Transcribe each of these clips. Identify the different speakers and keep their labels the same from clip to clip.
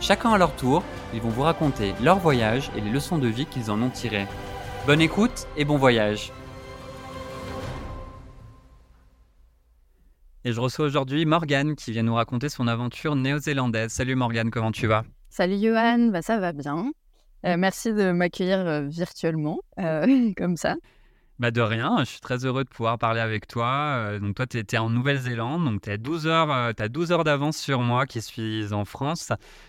Speaker 1: Chacun à leur tour, ils vont vous raconter leur voyage et les leçons de vie qu'ils en ont tirées. Bonne écoute et bon voyage Et je reçois aujourd'hui Morgane qui vient nous raconter son aventure néo-zélandaise. Salut Morgane, comment tu vas?
Speaker 2: Salut Johan, bah, ça va bien. Euh, merci de m'accueillir euh, virtuellement, euh, comme ça.
Speaker 1: Bah de rien, je suis très heureux de pouvoir parler avec toi. donc toi, tu étais en Nouvelle-Zélande, donc tu as 12 heures, 12 heures d'avance sur moi qui suis en France.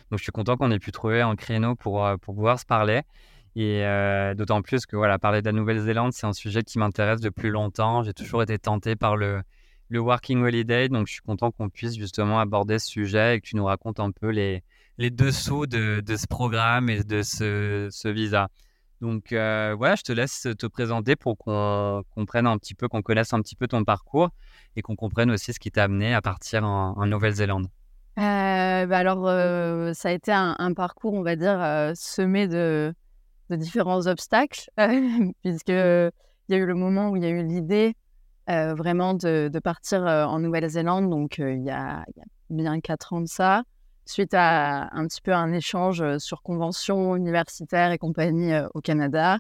Speaker 1: Donc je suis content qu'on ait pu trouver un créneau pour, pour pouvoir se parler. Et d'autant plus que voilà, parler de la Nouvelle-Zélande, c'est un sujet qui m'intéresse depuis longtemps. J'ai toujours été tenté par le, le Working Holiday, donc je suis content qu'on puisse justement aborder ce sujet et que tu nous racontes un peu les, les dessous de, de ce programme et de ce, ce visa. Donc voilà, je te laisse te présenter pour qu'on comprenne un petit peu, qu'on connaisse un petit peu ton parcours et qu'on comprenne aussi ce qui t'a amené à partir en, Nouvelle-Zélande.
Speaker 2: Bah alors, ça a été un, parcours, on va dire, semé de, différents obstacles, puisque il y a eu le moment où il y a eu l'idée vraiment de, partir en Nouvelle-Zélande, donc il y, il y a bien quatre ans de ça suite à un petit peu un échange sur convention universitaire et compagnie au Canada.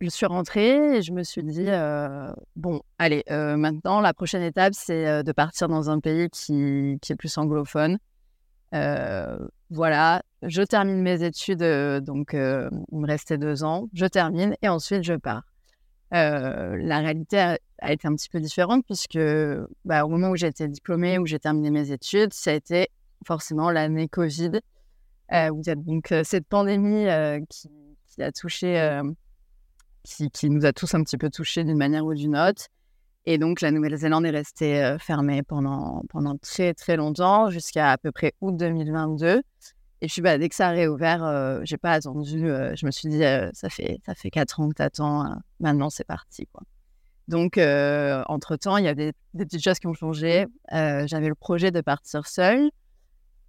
Speaker 2: Je suis rentrée et je me suis dit, euh, bon, allez, maintenant, la prochaine étape, c'est de partir dans un pays qui, qui est plus anglophone. voilà, je termine mes études, donc il me restait deux ans, je termine et ensuite je pars. la réalité a, a, été un petit peu différente puisque bah, au moment où j'ai été diplômée, où j'ai terminé mes études, ça a été forcément l'année Covid, euh, où il y a donc euh, cette pandémie euh, qui, a touché, qui, nous a tous un petit peu touchés d'une manière ou d'une autre. Et donc, la Nouvelle-Zélande est restée fermée pendant, pendant très, très longtemps, jusqu'à à peu près août 2022. Et puis, bah, dès que ça a réouvert, euh, j'ai pas attendu. je me suis dit, ça, fait, ça fait quatre ans que tu attends, maintenant c'est parti. Quoi. Donc, entre-temps, il y a des, des, petites choses qui ont changé. J'avais le projet de partir seule.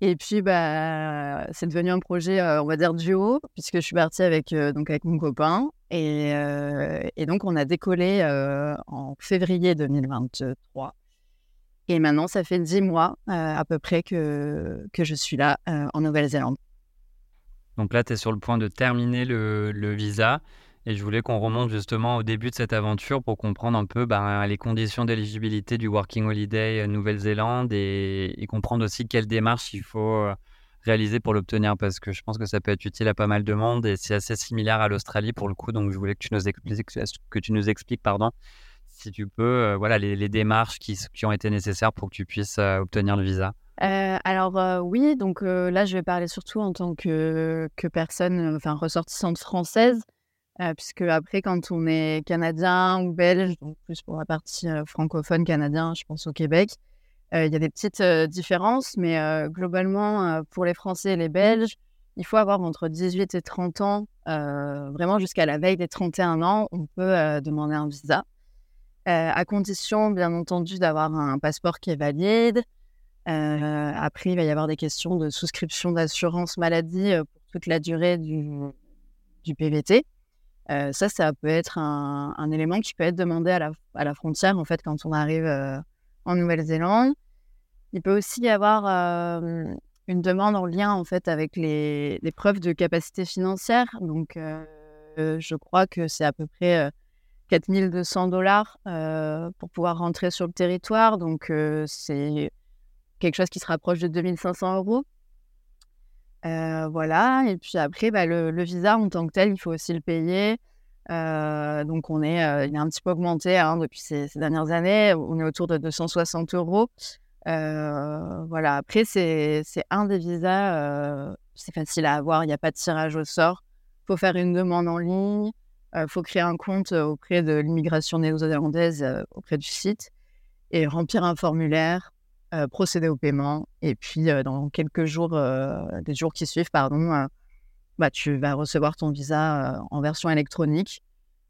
Speaker 2: Et puis, bah, c'est devenu un projet, on va dire, duo, puisque je suis partie avec, donc avec mon copain. Et, et, donc, on a décollé en février 2023. Et maintenant, ça fait dix mois à peu près que, que je suis là en Nouvelle-Zélande.
Speaker 1: Donc là, tu es sur le point de terminer le visa. Et je voulais qu'on remonte justement au début de cette aventure pour comprendre un peu ben, les conditions d'éligibilité du Working Holiday Nouvelle-Zélande et, comprendre aussi quelles démarches il faut euh, réaliser pour l'obtenir parce que je pense que ça peut être utile à pas mal de monde et c'est assez similaire à l'Australie pour le coup. Donc je voulais que tu nous expliques, que tu nous expliques pardon, si tu peux, euh, voilà, les, démarches qui, ont été nécessaires pour que tu puisses euh, obtenir le visa.
Speaker 2: alors oui, donc là je vais parler surtout en tant que, que personne, enfin ressortissante française. Euh, puisque après, quand on est canadien ou belge, donc plus pour la partie euh, francophone canadien, je pense au Québec, euh, il y a des petites différences, mais globalement, pour les Français et les Belges, il faut avoir entre 18 et 30 ans, vraiment jusqu'à la veille des 31 ans, on peut demander un visa, à condition, bien entendu, d'avoir un passeport qui est valide. après, il va y avoir des questions de souscription d'assurance maladie pour toute la durée du, du PVT. Euh, ça, ça peut être un, élément qui peut être demandé à la, frontière, en fait, quand on arrive euh, en Nouvelle-Zélande. Il peut aussi y avoir euh, une demande en lien, en fait, avec les, preuves de capacité financière. Donc, je crois que c'est à peu près 4200 dollars pour pouvoir rentrer sur le territoire. Donc, c'est quelque chose qui se rapproche de 2500 euros. Voilà. Et puis après, bah, le, visa en tant que tel, il faut aussi le payer. donc on est, il a un petit peu augmenté hein, depuis ces, ces, dernières années. On est autour de 260 euros. voilà. Après, c'est un des visas. c'est facile à avoir. Il n'y a pas de tirage au sort. Il faut faire une demande en ligne. Il faut créer un compte auprès de l'immigration néo-zélandaise auprès du site et remplir un formulaire, procéder au paiement. Et puis, dans quelques jours, des jours qui suivent, pardon, bah, tu vas recevoir ton visa en version électronique.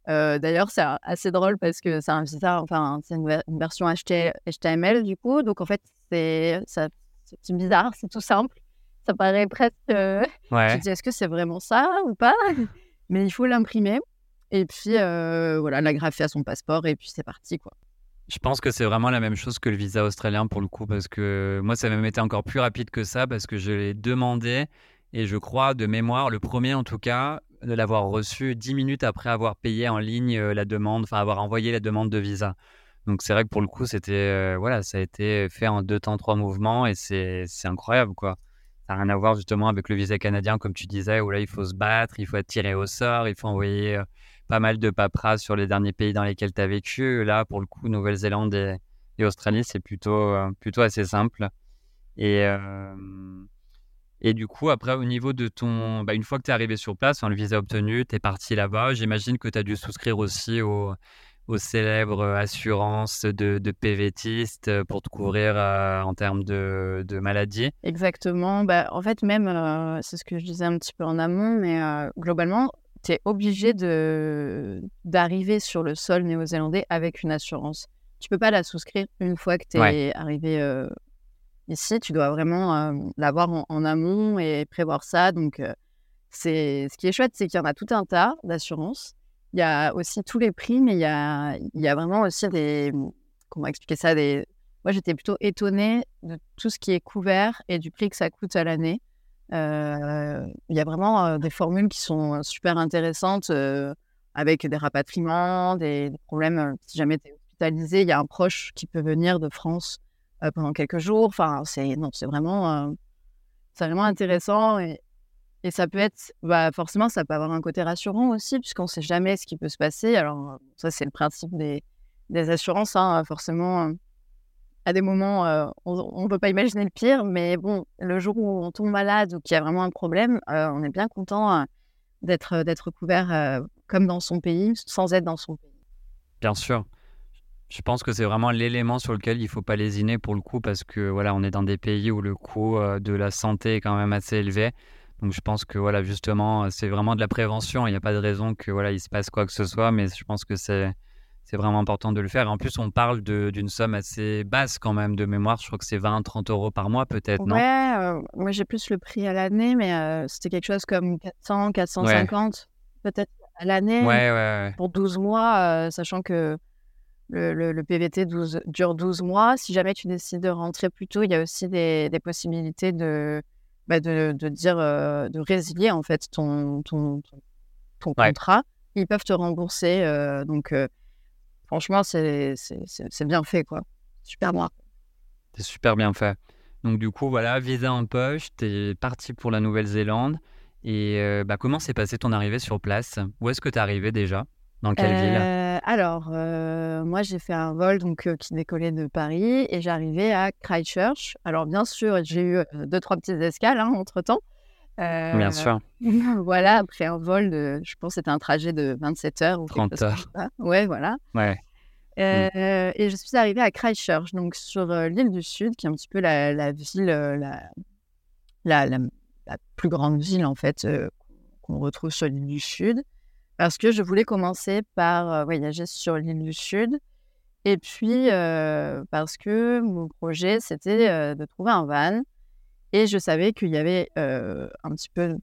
Speaker 2: D'ailleurs, c'est assez drôle parce que c'est un visa, enfin, c'est une, version HTML du coup. Donc, en fait, c'est bizarre, c'est tout simple. Ça paraît presque. Ouais. Je dis, est-ce que c'est vraiment ça ou pas? Mais il faut l'imprimer. Et puis, voilà, la graffer à son passeport. Et puis, c'est parti, quoi.
Speaker 1: Je pense que c'est vraiment la même chose que le visa australien pour le coup, parce que moi, ça a même été encore plus rapide que ça, parce que je l'ai demandé, et je crois, de mémoire, le premier en tout cas, de l'avoir reçu dix minutes après avoir payé en ligne euh, la demande, enfin avoir envoyé la demande de visa. Donc c'est vrai que pour le coup, c'était, euh, voilà, ça a été fait en deux temps, trois mouvements, et c'est incroyable, quoi. Ça n'a rien à voir justement avec le visa canadien, comme tu disais, où là, il faut se battre, il faut être tiré au sort, il faut envoyer euh, pas mal de paperasse sur les derniers pays dans lesquels tu as vécu. Là, pour le coup, Nouvelle-Zélande et, Australie, c'est plutôt, euh, plutôt assez simple. Et, euh, et du coup, après, au niveau de ton. Bah, une fois que tu es arrivé sur place, le visa obtenu, tu es parti là-bas. J'imagine que tu as dû souscrire aussi aux, célèbres assurances de, PVTistes pour te couvrir euh, en termes de, de maladies.
Speaker 2: Exactement. Bah, en fait, même, c'est ce que je disais un petit peu en amont, mais globalement, tu es obligé d'arriver sur le sol néo-zélandais avec une assurance. Tu peux pas la souscrire une fois que tu es arrivé euh, ici. Tu dois vraiment euh, l'avoir en, amont et prévoir ça. Donc, euh, c'est ce qui est chouette, c'est qu'il y en a tout un tas d'assurances. Il y a aussi tous les prix, mais il y a, il y a vraiment aussi des. Comment expliquer ça des... Moi, j'étais plutôt étonnée de tout ce qui est couvert et du prix que ça coûte à l'année. Il y a vraiment des formules qui sont super intéressantes avec des rapatriements, des, problèmes. si jamais tu es hospitalisé, il y a un proche qui peut venir de France pendant quelques jours. Enfin, c'est non, c'est vraiment, c'est vraiment intéressant et, et ça peut être, bah, forcément, ça peut avoir un côté rassurant aussi, puisqu'on ne sait jamais ce qui peut se passer. Alors, ça, c'est le principe des, des assurances. Hein, forcément, à des moments, euh, on ne peut pas imaginer le pire, mais bon, le jour où on tombe malade ou qu'il y a vraiment un problème, euh, on est bien content euh, d'être couvert comme dans son pays, sans être dans son pays.
Speaker 1: Bien sûr. Je pense que c'est vraiment l'élément sur lequel il ne faut pas lésiner pour le coup, parce que voilà, on est dans des pays où le coût de la santé est quand même assez élevé. Donc je pense que voilà, justement, c'est vraiment de la prévention. Il n'y a pas de raison que voilà, il se passe quoi que ce soit, mais je pense que c'est c'est vraiment important de le faire. En plus, on parle d'une somme assez basse quand même de mémoire. Je crois que c'est 20-30 euros par mois peut-être, non?
Speaker 2: Ouais, euh, moi j'ai plus le prix à l'année, mais euh, c'était quelque chose comme 400, 450 peut-être à l'année
Speaker 1: ouais, ouais,
Speaker 2: pour 12 mois, euh, sachant que le, le, PVT dure 12 mois. Si jamais tu décides de rentrer plus tôt, il y a aussi des, des possibilités de, bah, de, de, dire, de résilier en fait ton, ton, ton, contrat. Ils peuvent te rembourser. donc, franchement, c'est bien fait, quoi. Super moi.
Speaker 1: C'est super bien fait. Donc, du coup, voilà, visa en poche, tu es parti pour la Nouvelle-Zélande. Et euh, bah, comment s'est passé ton arrivée sur place? Où est-ce que tu es arrivé déjà? Dans quelle ville?
Speaker 2: Euh, Alors, euh, moi, j'ai fait un vol donc, qui décollait de Paris et j'arrivais à Christchurch. Alors, bien sûr, j'ai eu deux, trois petites escales hein, entre-temps.
Speaker 1: Bien euh, sûr.
Speaker 2: voilà, après un vol de, je pense que c'était un trajet de 27 heures ou
Speaker 1: 30 heures.
Speaker 2: Ouais, voilà.
Speaker 1: Ouais.
Speaker 2: Euh, mm. Et je suis arrivée à Christchurch, donc sur euh, l'île du Sud, qui est un petit peu la, la ville, la, la, la, plus grande ville en fait qu'on retrouve sur l'île du Sud, parce que je voulais commencer par voyager sur l'île du Sud. Et puis, parce que mon projet, c'était de trouver un van et je savais qu'il y avait un petit peu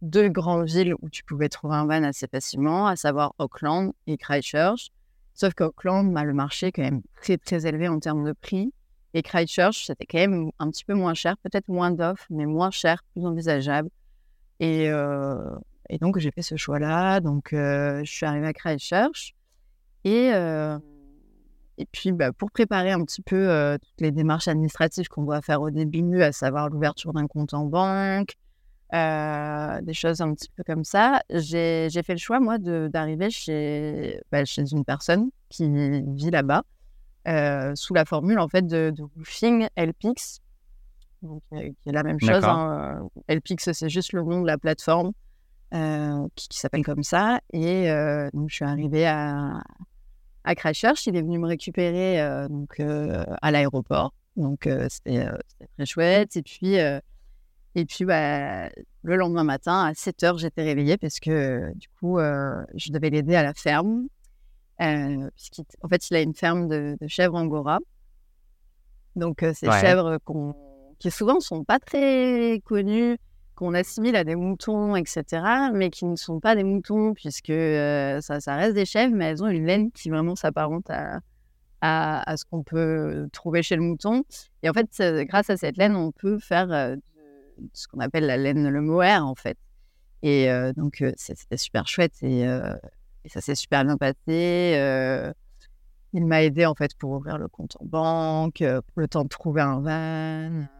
Speaker 2: deux grandes villes où tu pouvais trouver un van assez facilement, à savoir Auckland et Christchurch. Sauf qu'Auckland, bah, le marché est quand même très, très élevé en termes de prix. Et Christchurch, c'était quand même un petit peu moins cher, peut-être moins d'offres, mais moins cher, plus envisageable. Et, et donc, j'ai fait ce choix-là. Donc, je suis arrivée à Christchurch. Et et puis, bah, pour préparer un petit peu toutes les démarches administratives qu'on doit faire au début, à savoir l'ouverture d'un compte en banque, des choses un petit peu comme ça. J'ai fait le choix, moi, d'arriver chez, bah, chez une personne qui vit là-bas, sous la formule, en fait, de, de roofing LPX, donc, qui est la même chose. Hein. LPX, c'est juste le nom de la plateforme qui, qui s'appelle comme ça. Et donc, je suis arrivée à, à Christchurch. Il est venu me récupérer donc, à l'aéroport. Donc, c'était très chouette. Et puis, et puis bah, le lendemain matin, à 7 heures, j'étais réveillée parce que du coup, je devais l'aider à la ferme. en fait, il a une ferme de, chèvres angora. Donc, ces chèvres qui souvent ne sont pas très connues, qu'on assimile à des moutons, etc., mais qui ne sont pas des moutons, puisque ça, reste des chèvres, mais elles ont une laine qui vraiment s'apparente à, ce qu'on peut trouver chez le mouton. Et en fait, grâce à cette laine, on peut faire ce qu'on appelle la laine le mohair, en fait. Et donc, c'était super chouette et, ça s'est super bien passé. il m'a aidé, en fait, pour ouvrir le compte en banque, le temps de trouver un van.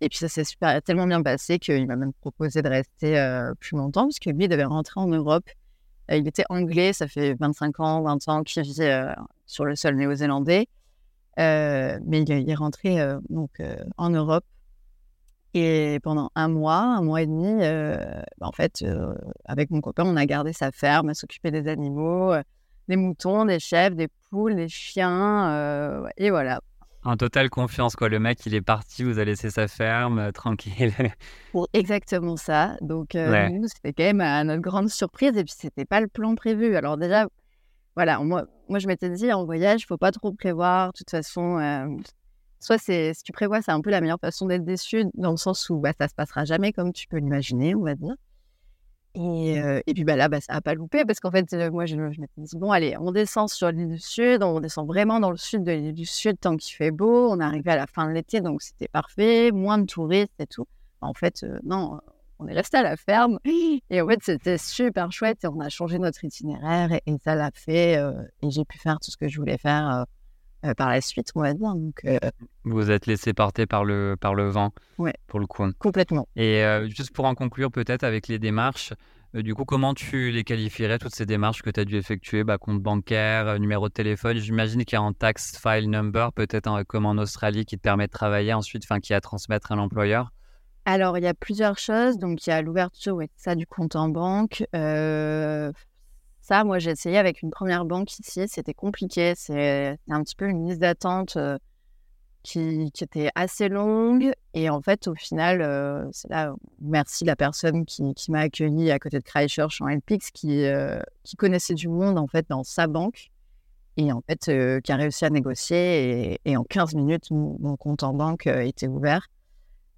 Speaker 2: Et puis, ça s'est super, tellement bien passé qu'il m'a même proposé de rester plus longtemps, puisque lui, il devait rentrer en Europe. il était anglais, ça fait 25 ans, 20 ans qu'il vit sur le sol néo-zélandais. mais il, est rentré donc, en Europe et pendant un mois, un mois et demi, bah, en fait, avec mon copain, on a gardé sa ferme, s'occuper des animaux, des moutons, des chèvres, des poules, des chiens, et voilà.
Speaker 1: En totale confiance, quoi. Le mec, il est parti, vous avez laissé sa ferme, tranquille.
Speaker 2: Pour exactement ça. Donc, nous, c'était quand même à notre grande surprise, et puis c'était pas le plan prévu. Alors déjà, voilà, moi, moi je m'étais dit, en voyage, il faut pas trop prévoir. De toute façon, soit c'est, si tu prévois, c'est un peu la meilleure façon d'être déçu, dans le sens où bah, ça se passera jamais comme tu peux l'imaginer, on va dire. Et, et puis bah, là, bah, ça n'a pas loupé parce qu'en fait, moi, je, je m'étais dit, bon, allez, on descend sur l'île du Sud, on descend vraiment dans le sud de l'île du Sud tant qu'il fait beau. On est arrivé à la fin de l'été, donc c'était parfait, moins de touristes et tout. En fait, non, on est resté à la ferme et en fait, c'était super chouette et on a changé notre itinéraire et, ça l'a fait et j'ai pu faire tout ce que je voulais faire euh, par la suite, on va dire. Donc, euh,
Speaker 1: Vous êtes laissé porter par le, par le vent,
Speaker 2: ouais,
Speaker 1: pour le coup.
Speaker 2: Complètement.
Speaker 1: Et euh, juste pour en conclure peut-être avec les démarches, du coup, comment tu les qualifierais, toutes ces démarches que tu as dû effectuer? Bah, Compte bancaire, numéro de téléphone J'imagine qu'il y a un tax file number, peut-être comme en Australie, qui te permet de travailler ensuite, enfin, qui a à transmettre à l'employeur
Speaker 2: alors, il y a plusieurs choses. Donc, il y a l'ouverture ouais, ça, du compte en banque, moi, j'ai essayé avec une première banque ici. C'était compliqué. C'est un petit peu une liste d'attente qui, était assez longue. Et en fait, au final, c'est là, merci la personne qui, m'a accueilli à côté de Christchurch en LPX, qui, qui connaissait du monde, en fait, dans sa banque. Et en fait, qui a réussi à négocier. Et, en 15 minutes, mon, compte en banque était ouvert.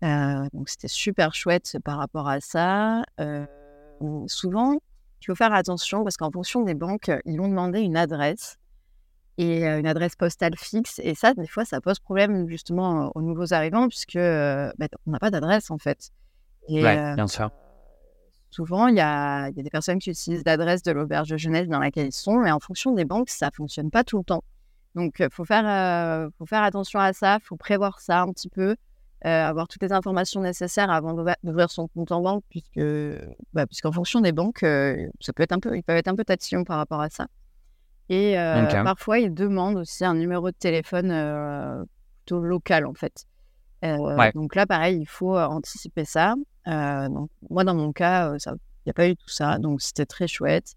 Speaker 2: donc, c'était super chouette par rapport à ça. souvent, il faut faire attention parce qu'en fonction des banques, ils vont demander une adresse et une adresse postale fixe. Et ça, des fois, ça pose problème justement aux nouveaux arrivants puisque bah, on n'a pas d'adresse en fait.
Speaker 1: Et, bien sûr.
Speaker 2: Souvent, il y a, y a, des personnes qui utilisent l'adresse de l'auberge de jeunesse dans laquelle ils sont, mais en fonction des banques, ça fonctionne pas tout le temps. Donc, il faut, faire, faut faire attention à ça, il faut prévoir ça un petit peu. Euh, avoir toutes les informations nécessaires avant d'ouvrir son compte en banque, puisque, bah, puisqu'en fonction des banques, euh, ça peut être un peu, ils peuvent être un peu tatillons par rapport à ça. Et euh, parfois, ils demandent aussi un numéro de téléphone plutôt local, en fait. Donc là, pareil, il faut anticiper ça. donc, moi, dans mon cas, il n'y a pas eu tout ça, donc c'était très chouette.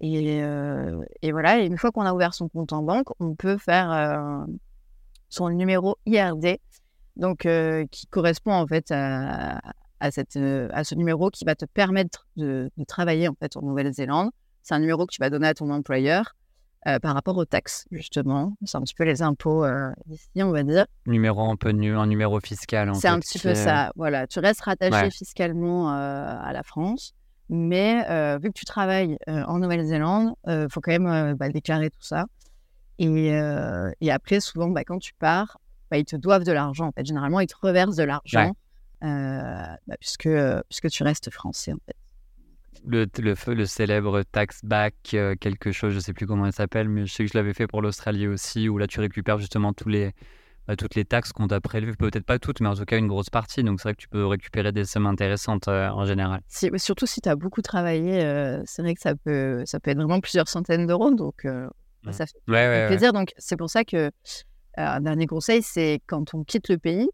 Speaker 2: Et, et, voilà, et une fois qu'on a ouvert son compte en banque, on peut faire son numéro IRD donc qui correspond en fait à, cette, à ce numéro qui va te permettre de, travailler en fait en Nouvelle-Zélande. C'est un numéro que tu vas donner à ton employeur par rapport aux taxes, justement. C'est un petit peu les impôts ici, on va dire.
Speaker 1: Numéro un peu un numéro fiscal.
Speaker 2: C'est un petit peu ça. Voilà, tu restes rattaché fiscalement à la France, mais vu que tu travailles en Nouvelle-Zélande, il faut quand même bah, déclarer tout ça. Et, et après, souvent, bah, quand tu pars, bah, ils te doivent de l'argent. En fait, généralement, ils te reversent de l'argent euh, bah, puisque, puisque tu restes français. En fait.
Speaker 1: Le, le, le célèbre tax back, euh, quelque chose, je ne sais plus comment il s'appelle, mais je sais que je l'avais fait pour l'Australie aussi, où là tu récupères justement tous les bah, toutes les taxes qu'on t'a prélevées, peut-être pas toutes, mais en tout cas une grosse partie. Donc c'est vrai que tu peux récupérer des sommes intéressantes en général.
Speaker 2: surtout si tu as beaucoup travaillé, c'est vrai que ça peut, ça peut être vraiment plusieurs centaines d'euros. Donc bah, mmh. ça fait plaisir. Donc c'est pour ça que un dernier conseil, c'est quand on quitte le pays,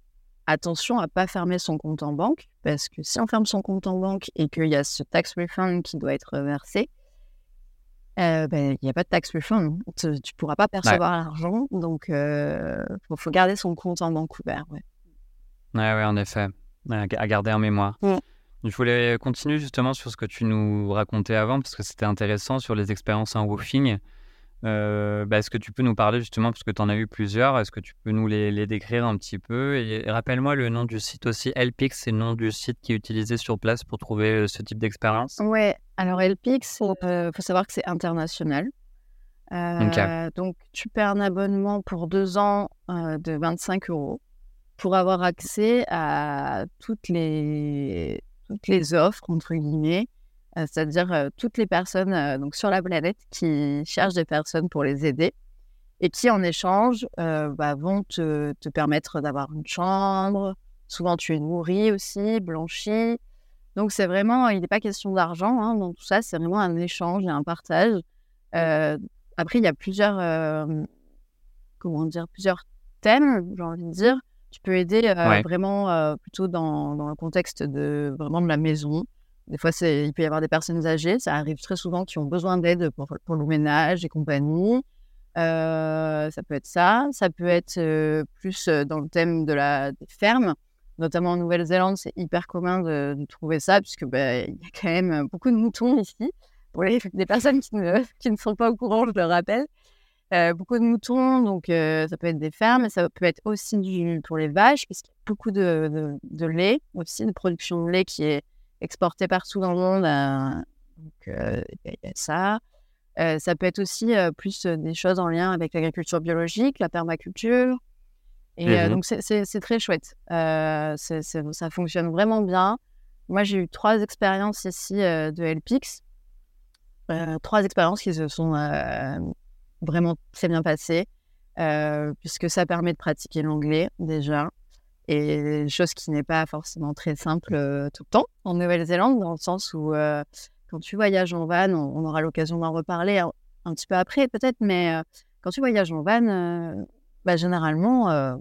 Speaker 2: attention à pas fermer son compte en banque, parce que si on ferme son compte en banque et qu'il y a ce tax refund qui doit être versé, euh, ben, il n'y a pas de tax refund. Tu ne pourras pas percevoir l'argent, donc il euh, faut, garder son compte en banque ouvert. Ouais,
Speaker 1: ouais, en effet, à garder en mémoire. Mmh. Je voulais continuer justement sur ce que tu nous racontais avant, parce que c'était intéressant sur les expériences en woofing. Euh, bah, est-ce que tu peux nous parler justement, parce que tu en as eu plusieurs, est-ce que tu peux nous les, décrire un petit peu Et, rappelle-moi le nom du site aussi, LPix, c'est le nom du site qui est utilisé sur place pour trouver euh, ce type d'expérience?
Speaker 2: Ouais, alors LPix, il euh, faut savoir que c'est international. Donc tu paies un abonnement pour deux ans de 25 euros pour avoir accès à toutes les, toutes les offres, entre guillemets, c'est-à-dire euh, toutes les personnes euh, donc sur la planète qui cherchent des personnes pour les aider et qui en échange bah, vont te, te permettre d'avoir une chambre. Souvent tu es nourri aussi, blanchi. Donc c'est vraiment, il n'est pas question d'argent hein, dans tout ça, c'est vraiment un échange et un partage. après il y a plusieurs, comment dire, plusieurs thèmes, j'ai envie de dire. Tu peux aider vraiment plutôt dans, dans, le contexte de vraiment de la maison. Des fois, il peut y avoir des personnes âgées, ça arrive très souvent, qui ont besoin d'aide pour, le ménage et compagnie. Euh, ça peut être ça. Ça peut être euh, plus euh, dans le thème de la, des fermes. Notamment en Nouvelle-Zélande, c'est hyper commun de, trouver ça, puisque bah, il y a quand même beaucoup de moutons ici. Pour les, personnes qui ne, sont pas au courant, je le rappelle. beaucoup de moutons, donc ça peut être des fermes, ça peut être aussi pour les vaches, puisqu'il y a beaucoup de, de, lait aussi, de production de lait qui est exporté partout dans le monde. Euh, donc, euh, il y, a ça. Euh, ça peut être aussi plus des choses en lien avec l'agriculture biologique, la permaculture. Et mmh donc, c'est très chouette. ça fonctionne vraiment bien. Moi, j'ai eu trois expériences ici de LPX. trois expériences qui se sont vraiment très bien passées, puisque ça permet de pratiquer l'anglais déjà et chose qui n'est pas forcément très simple euh, tout le temps en Nouvelle-Zélande, dans le sens où euh, quand tu voyages en van, on, aura l'occasion d'en reparler un, petit peu après peut-être, mais euh, quand tu voyages en van, bah, généralement,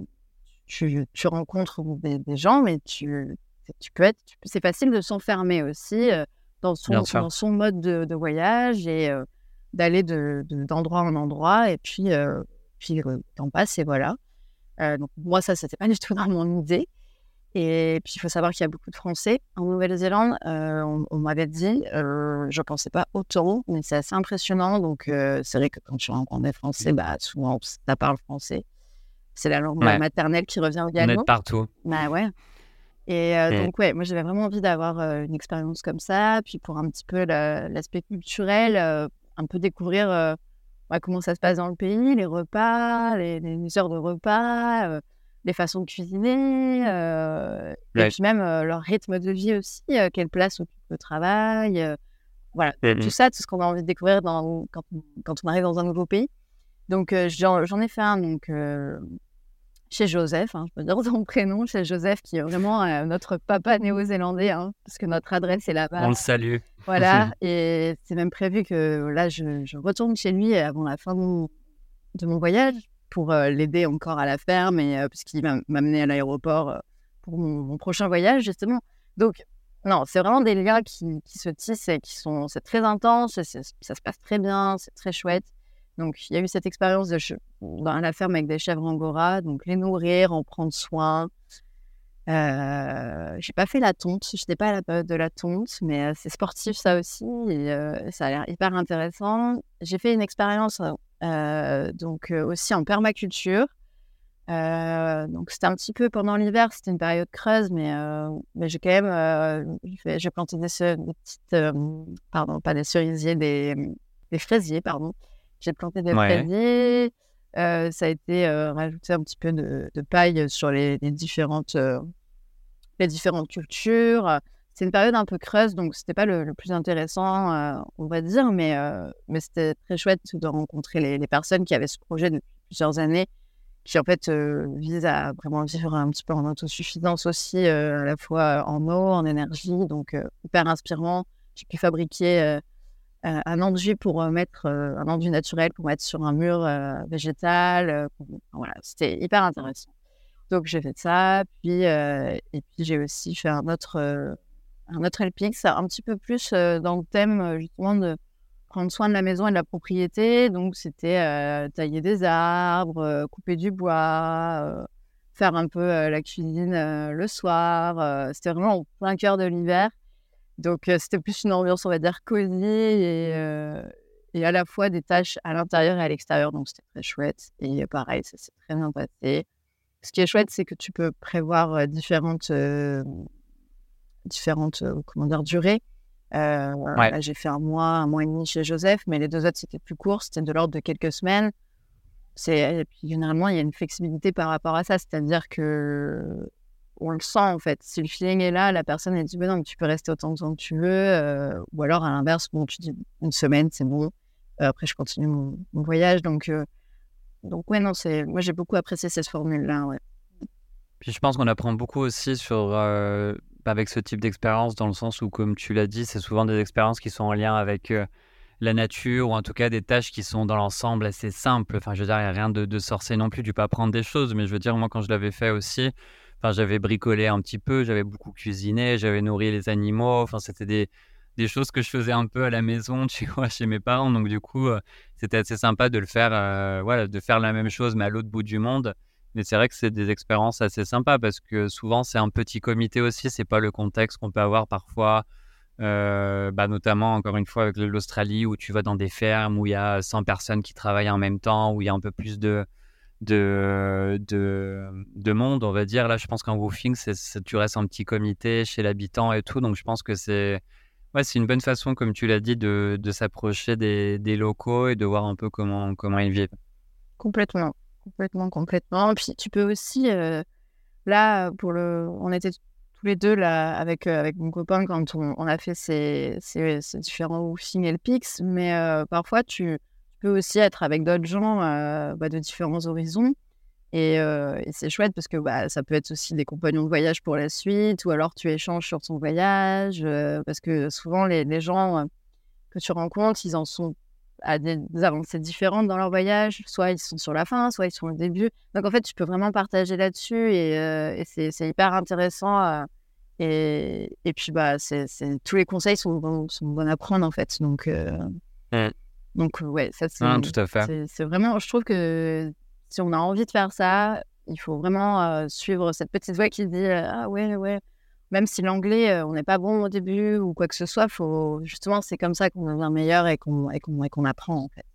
Speaker 2: tu, tu, rencontres des, gens, mais tu, tu peux être, c'est facile de s'enfermer aussi dans, son, dans son mode de, voyage et d'aller d'endroit de, en endroit, et puis, puis t'en passes et voilà. Euh, donc moi, ça, c'était pas du tout dans mon idée. Et puis, il faut savoir qu'il y a beaucoup de Français en Nouvelle-Zélande. Euh, on, m'avait dit, euh, je ne pensais pas autant, mais c'est assez impressionnant. Donc, c'est vrai que quand tu rencontres des Français, bah, souvent, tu parles français. C'est la langue maternelle qui revient au
Speaker 1: On est partout.
Speaker 2: Bah ouais. Et donc, ouais, moi, j'avais vraiment envie d'avoir une expérience comme ça. Puis, pour un petit peu l'aspect culturel, un peu découvrir comment ça se passe dans le pays, les repas, les, heures de repas, euh, les façons de cuisiner, euh, et puis même euh, leur rythme de vie aussi, quelle place occupe le travail. voilà, mmh tout ça, tout ce qu'on a envie de découvrir dans, quand, quand, on arrive dans un nouveau pays. Donc, j'en ai fait un donc, chez Joseph, hein, je peux dire son prénom, chez Joseph, qui est vraiment euh, notre papa néo-zélandais, hein, parce que notre adresse est là-bas.
Speaker 1: On le salue.
Speaker 2: Voilà, et c'est même prévu que là, je, retourne chez lui avant la fin de mon, voyage pour euh, l'aider encore à la ferme, et, euh, puisqu'il va m'amener à l'aéroport pour mon, prochain voyage, justement. Donc, non, c'est vraiment des liens qui, qui, se tissent et qui sont, c'est très intense, ça se passe très bien, c'est très chouette. Donc, il y a eu cette expérience de dans la ferme avec des chèvres angora, donc les nourrir, en prendre soin. Euh, j'ai pas fait la tonte, je n'étais pas à la période de la tonte, mais euh, c'est sportif ça aussi euh, ça a l'air hyper intéressant. J'ai fait une expérience euh, donc aussi en permaculture. donc c'était un petit peu pendant l'hiver, c'était une période creuse, mais, mais j'ai quand même j'ai planté des, petites, pardon, pas des cerisiers, des fraisiers, pardon. J'ai planté des fraisiers. Euh, ça a été euh, rajouter un petit peu de, paille sur les, différentes, euh, les différentes cultures. C'est une période un peu creuse, donc c'était pas le, plus intéressant, on va dire, mais, mais c'était très chouette de rencontrer les, personnes qui avaient ce projet depuis plusieurs années, qui en fait vise à vraiment vivre un petit peu en autosuffisance aussi, à la fois en eau, en énergie, donc hyper inspirant. J'ai pu fabriquer un enduit pour mettre un enduit naturel pour mettre sur un mur végétal. voilà, c'était hyper intéressant. Donc j'ai fait ça, puis et puis j'ai aussi fait un autre un autre LPX, un petit peu plus dans le thème justement de prendre soin de la maison et de la propriété. Donc, c'était tailler des arbres, couper du bois, faire un peu la cuisine le soir. c'était vraiment au plein cœur de l'hiver. Donc, c'était plus une ambiance, on va dire, cosy et, et à la fois des tâches à l'intérieur et à l'extérieur. Donc, c'était très chouette. Et pareil, ça s'est très bien passé. Ce qui est chouette, c'est que tu peux prévoir différentes, différentes comment dire, durées. Euh, j'ai fait un mois, un mois et demi chez Joseph, mais les deux autres, c'était plus court, c'était de l'ordre de quelques semaines. Et puis, généralement, il y a une flexibilité par rapport à ça, c'est-à-dire que on le sent en fait. Si le feeling est là, la personne elle dit ben non, tu peux rester autant de temps que tu veux, euh, ou alors à l'inverse, bon, tu dis une semaine, c'est bon. Euh, après, je continue mon, voyage, donc donc ouais non, c'est moi j'ai beaucoup apprécié cette formule là.
Speaker 1: Puis je pense qu'on apprend beaucoup aussi sur avec ce type d'expérience, dans le sens où, comme tu l'as dit, c'est souvent des expériences qui sont en lien avec euh, la nature, ou en tout cas des tâches qui sont dans l'ensemble assez simples. Enfin, je veux dire, il n'y a rien de, de, sorcier non plus, tu peux apprendre des choses, mais je veux dire, moi, quand je l'avais fait aussi, enfin, j'avais bricolé un petit peu, j'avais beaucoup cuisiné, j'avais nourri les animaux, enfin, c'était des, des choses que je faisais un peu à la maison, vois, chez mes parents. Donc, du coup, euh, c'était assez sympa de le faire, euh, voilà, de faire la même chose, mais à l'autre bout du monde. Mais c'est vrai que c'est des expériences assez sympas parce que souvent c'est un petit comité aussi, c'est pas le contexte qu'on peut avoir parfois, euh, bah notamment encore une fois avec l'Australie où tu vas dans des fermes où il y a 100 personnes qui travaillent en même temps, où il y a un peu plus de, de, de, monde, on va dire. Là, je pense qu'en woofing, c'est, tu restes en petit comité chez l'habitant et tout, donc je pense que c'est, ouais, une bonne façon, comme tu l'as dit, de, de s'approcher des, locaux et de voir un peu comment, comment ils vivent.
Speaker 2: Complètement. Complètement, complètement. Puis tu peux aussi, euh, là, pour le, on était tous les deux là avec euh, avec mon copain quand on, a fait ces, ces, différents woofing et le mais euh, parfois tu, peux aussi être avec d'autres gens bah, de différents horizons. Et, et c'est chouette parce que bah, ça peut être aussi des compagnons de voyage pour la suite, ou alors tu échanges sur ton voyage, parce que souvent les, gens que tu rencontres, ils en sont à des, avancées différentes dans leur voyage. Soit ils sont sur la fin, soit ils sont au début. Donc en fait, tu peux vraiment partager là-dessus et, euh, c'est hyper intéressant. Euh, et, et, puis bah, tous les conseils sont, sont bons à prendre en fait. Donc, euh, mmh. Donc ouais, ça c'est
Speaker 1: tout à fait.
Speaker 2: C'est vraiment, je trouve que si on a envie de faire ça, il faut vraiment suivre cette petite voix qui dit ah ouais ouais même si l'anglais, euh, on n'est pas bon au début ou quoi que ce soit, faut, justement, c'est comme ça qu'on devient meilleur et qu'on qu'on apprend, en fait.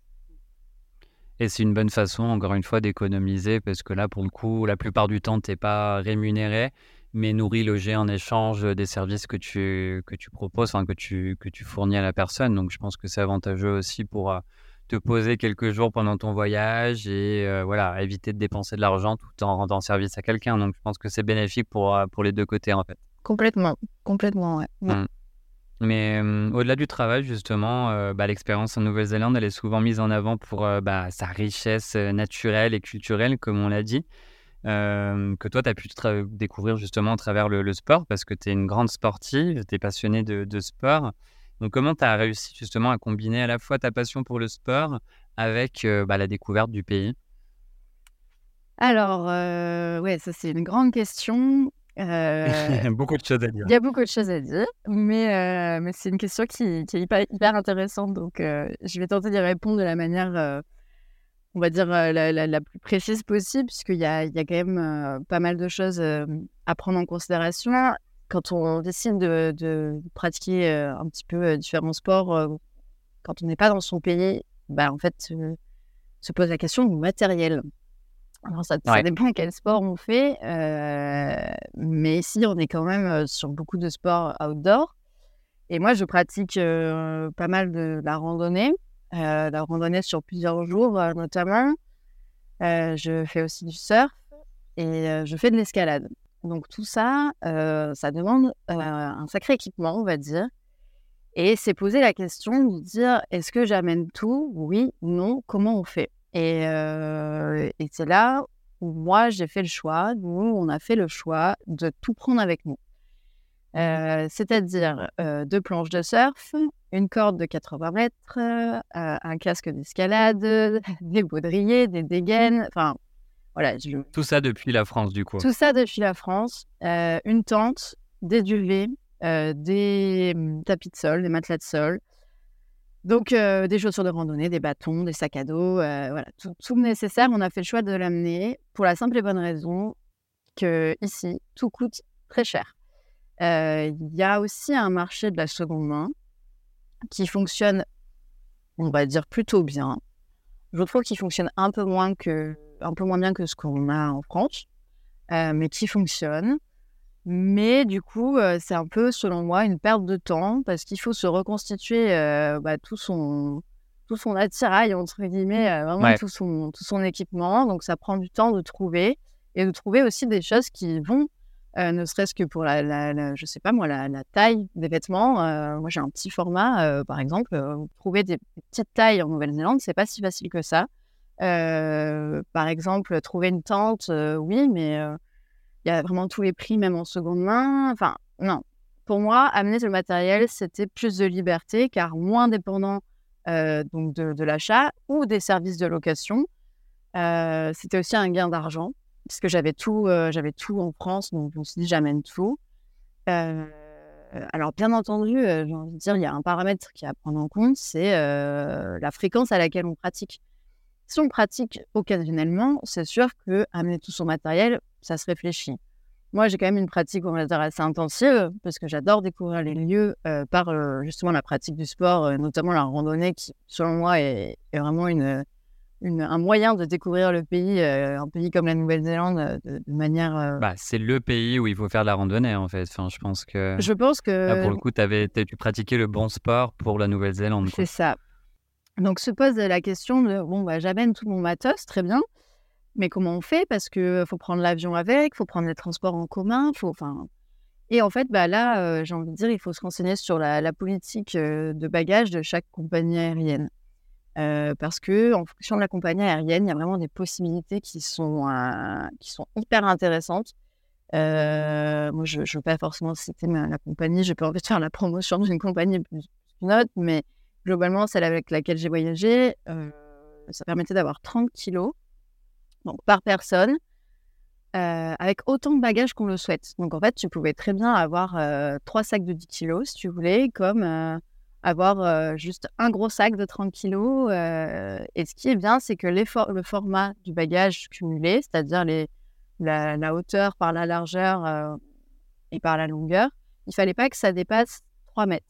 Speaker 1: Et c'est une bonne façon, encore une fois, d'économiser parce que là, pour le coup, la plupart du temps, tu n'es pas rémunéré, mais nourri, logé en échange des services que tu, que tu proposes, enfin, que tu, que tu fournis à la personne. Donc, je pense que c'est avantageux aussi pour euh, te poser quelques jours pendant ton voyage et euh, voilà, éviter de dépenser de l'argent tout en rendant service à quelqu'un. Donc, je pense que c'est bénéfique pour, pour les deux côtés, en fait.
Speaker 2: Complètement, complètement, ouais. Mmh.
Speaker 1: Mais au-delà du travail, justement, bah, l'expérience en Nouvelle-Zélande, elle est souvent mise en avant pour bah, sa richesse naturelle et culturelle, comme on l'a dit, que toi, tu as pu découvrir justement à travers le, sport, parce que tu es une grande sportive, tu es passionnée de, sport. Donc, comment tu as réussi justement à combiner à la fois ta passion pour le sport avec bah, la découverte du pays?
Speaker 2: Alors, ouais, ça c'est une grande question.
Speaker 1: Euh, beaucoup de choses à dire.
Speaker 2: Il y a beaucoup de choses à dire, mais, euh, mais c'est une question qui, qui est hyper, hyper, intéressante. Donc, euh, je vais tenter d'y répondre de la manière, on va dire, la, la, plus précise possible, puisqu'il y a, il y a quand même pas mal de choses à prendre en considération. Quand on décide de, de pratiquer un petit peu différents sports, quand on n'est pas dans son pays, bah, en fait, se pose la question du matériel. Alors, ça, dépend quel sport on fait. Euh, mais ici, on est quand même euh, sur beaucoup de sports outdoor. Et moi, je pratique euh, pas mal de, la randonnée, la randonnée sur plusieurs jours notamment. je fais aussi du surf et je fais de l'escalade. Donc tout ça, ça demande un sacré équipement, on va dire. Et c'est poser la question de dire est-ce que j'amène tout? Oui, non, comment on fait? Et, et c'est là où moi, j'ai fait le choix, nous, on a fait le choix de tout prendre avec nous. Euh, c'est-à-dire euh, deux planches de surf, une corde de 80 mètres, euh, un casque d'escalade, des baudriers, des dégaines, enfin voilà.
Speaker 1: Tout ça depuis la France, du coup.
Speaker 2: Tout ça depuis la France. une tente, des duvets, des hum, tapis de sol, des matelas de sol, donc, des chaussures de randonnée, des bâtons, des sacs à dos, voilà, tout, tout, nécessaire. On a fait le choix de l'amener pour la simple et bonne raison que ici, tout coûte très cher. Il y a aussi un marché de la seconde main qui fonctionne, on va dire, plutôt bien. Je trouve qu'il fonctionne un peu moins que, un peu moins bien que ce qu'on a en France, mais qui fonctionne. Mais du coup, c'est un peu, selon moi, une perte de temps parce qu'il faut se reconstituer bah, tout, son, tout son attirail, entre guillemets, vraiment tout, son, tout son équipement. Donc, ça prend du temps de trouver et de trouver aussi des choses qui vont, ne serait-ce que pour la, je sais pas moi, la, taille des vêtements. moi, j'ai un petit format, par exemple. trouver des, petites tailles en Nouvelle-Zélande, c'est pas si facile que ça. par exemple, trouver une tente, oui, mais il y a vraiment tous les prix, même en seconde main. Enfin, non. Pour moi, amener le matériel, c'était plus de liberté, car moins dépendant euh, donc de, l'achat ou des services de location. Euh, c'était aussi un gain d'argent, puisque j'avais tout, euh, tout en France, donc je me suis dit, j'amène tout. alors, bien entendu, j'ai envie de dire, il y a un paramètre qui à prendre en compte, c'est la fréquence à laquelle on pratique. Si on pratique occasionnellement, c'est sûr que amener tout son matériel, ça se réfléchit. Moi, j'ai quand même une pratique, on va assez intensive, parce que j'adore découvrir les lieux euh, par euh, justement la pratique du sport, euh, notamment la randonnée, qui, selon moi, est, vraiment une, un moyen de découvrir le pays, un pays comme la Nouvelle-Zélande, de, manière.
Speaker 1: Bah, c'est le pays où il faut faire de la randonnée, en fait. Enfin, je pense que.
Speaker 2: Je pense que.
Speaker 1: pour le coup, tu avais, tu pratiquais le bon sport pour la Nouvelle-Zélande.
Speaker 2: C'est ça. Donc se pose la question de bon, bah, j'amène tout mon matos, très bien. Mais comment on fait? Parce qu'il faut prendre l'avion avec, il faut prendre les transports en commun, faut, enfin. Et en fait, bah là, j'ai envie de dire, il faut se renseigner sur la, politique de bagages de chaque compagnie aérienne. Parce que en fonction de la compagnie aérienne, il y a vraiment des possibilités qui sont, qui sont hyper intéressantes. moi, je ne veux pas forcément citer la compagnie, je peux en fait faire la promotion d'une compagnie plus qu'une autre, mais globalement, celle avec laquelle j'ai voyagé, ça permettait d'avoir 30 kilos donc par personne, avec autant de bagages qu'on le souhaite. Donc en fait, tu pouvais très bien avoir trois sacs de 10 kilos si tu voulais, comme euh, avoir juste un gros sac de 30 kilos. et ce qui est bien, c'est que le format du bagage cumulé, c'est-à-dire la, la, hauteur par la largeur et par la longueur, il fallait pas que ça dépasse 3 mètres.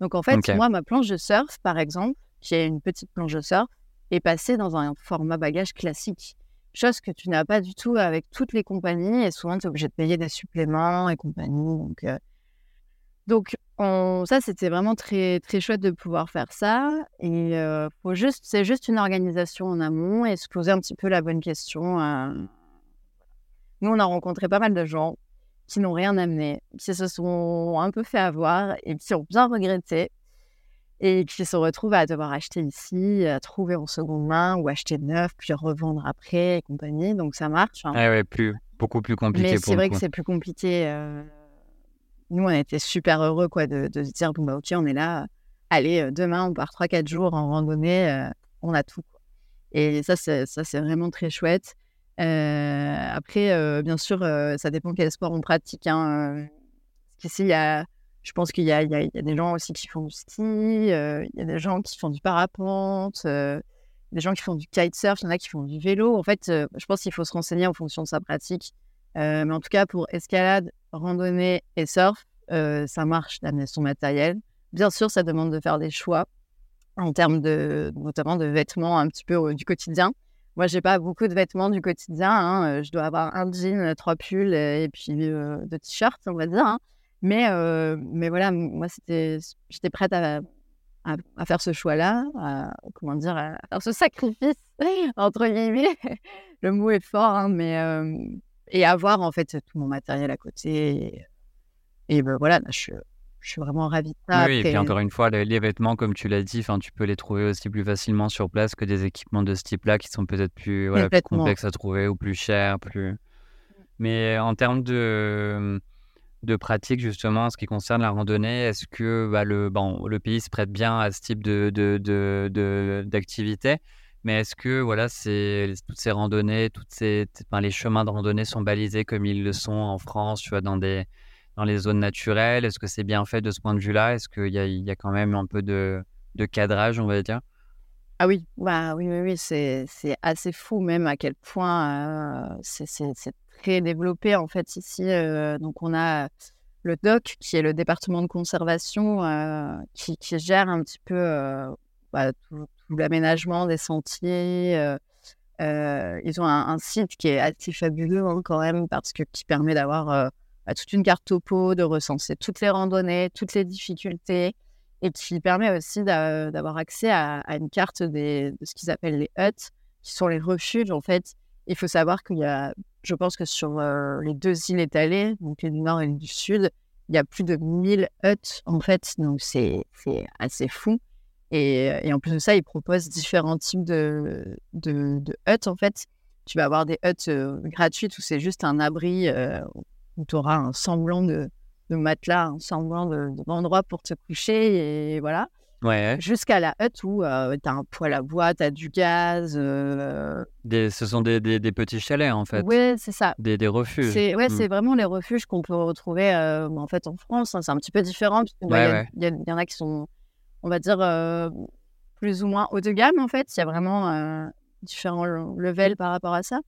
Speaker 2: Donc en fait, moi, ma planche de surf, par exemple, qui est une petite planche de surf, et passer dans un format bagage classique. Chose que tu n'as pas du tout avec toutes les compagnies et souvent tu es obligé de payer des suppléments et compagnie. Donc, ça, c'était vraiment très, très chouette de pouvoir faire ça. Et euh, faut juste, c'est juste une organisation en amont et se poser un petit peu la bonne question. Euh. Nous, on a rencontré pas mal de gens qui n'ont rien amené, qui se sont un peu fait avoir et qui ont bien regretté et qui se retrouvent à devoir acheter ici, à trouver en seconde main ou acheter neuf, puis revendre après et compagnie. Donc ça marche.
Speaker 1: Hein. Ah ouais, plus, beaucoup plus compliqué.
Speaker 2: Mais c'est vrai que c'est plus compliqué. Euh. Nous, on a été super heureux quoi, de, de se dire bon, bah, ok, on est là. Allez, euh, demain, on part 3-4 jours en randonnée, euh, on a tout. Et ça, c'est, ça, c'est vraiment très chouette. après, bien sûr, ça dépend quel sport on pratique. Hein. Ici, y a je pense qu'il y, a, des gens aussi qui font du ski, euh, il y a des gens qui font du parapente, euh, des gens qui font du kitesurf, il y en a qui font du vélo. En fait, euh, je pense qu'il faut se renseigner en fonction de sa pratique. mais en tout cas, pour escalade, randonnée et surf, ça marche d'amener son matériel. Bien sûr, ça demande de faire des choix en termes de, notamment de vêtements un petit peu du quotidien. Moi, j'ai pas beaucoup de vêtements du quotidien. Hein. Je dois avoir un jean, trois pulls et puis deux t-shirts, on va dire. Hein. Mais, mais voilà, moi, j'étais prête à, à, faire ce choix-là, à, comment dire, à faire ce sacrifice, entre guillemets. Le mot est fort, hein, mais. Et avoir, en fait, tout mon matériel à côté. Et, ben voilà, je, je suis vraiment ravie de ça.
Speaker 1: Oui, et puis encore une fois, les, les vêtements, comme tu l'as dit, tu peux les trouver aussi plus facilement sur place que des équipements de ce type-là qui sont peut-être plus, voilà, plus complexes à trouver ou plus chers. Plus... Mais en termes de, de pratique, justement, en ce qui concerne la randonnée, est-ce que bah, le, bon, le pays se prête bien à ce type de, de, d'activité? Mais est-ce que voilà, c'est toutes ces randonnées, toutes ces, les chemins de randonnée sont balisés comme ils le sont en France, tu vois, dans des dans les zones naturelles? Est-ce que c'est bien fait de ce point de vue-là? Est-ce qu'il y a, y a quand même un peu de, de cadrage, on va dire?
Speaker 2: Ah oui, bah oui, oui, oui, c'est assez fou même à quel point euh, c'est très développé en fait ici. Euh, donc on a le DOC qui est le département de conservation euh, qui, qui, gère un petit peu bah, tout, l'aménagement des sentiers. ils ont un, site qui est assez fabuleux hein, quand même parce que qui permet d'avoir bah, toute une carte topo, de recenser toutes les randonnées, toutes les difficultés et qui permet aussi d'avoir accès à, une carte des, de ce qu'ils appellent les huts, qui sont les refuges en fait. Il faut savoir qu'il y a, je pense que sur euh, les deux îles étalées, donc les du nord et les du sud, il y a plus de 1000 huts en fait, donc c'est assez fou. Et, et, en plus de ça, ils proposent différents types de, de, de huts en fait. Tu vas avoir des huts euh, gratuites où c'est juste un abri euh, où tu auras un semblant de, de matelas, un semblant d'endroit pour te coucher et voilà.
Speaker 1: Ouais.
Speaker 2: Jusqu'à la hutte où euh, tu as un poêle à bois, tu as du gaz. Euh,
Speaker 1: des, ce sont des, des, petits chalets en fait.
Speaker 2: Oui, c'est ça.
Speaker 1: Des, refuges.
Speaker 2: C'est ouais, mmh. vraiment les refuges qu'on peut retrouver euh, en fait en France. Hein. C'est un petit peu différent. Il ouais, y, y, en a qui sont, on va dire, plus ou moins haut de gamme en fait. Il y a vraiment différents levels par rapport à ça.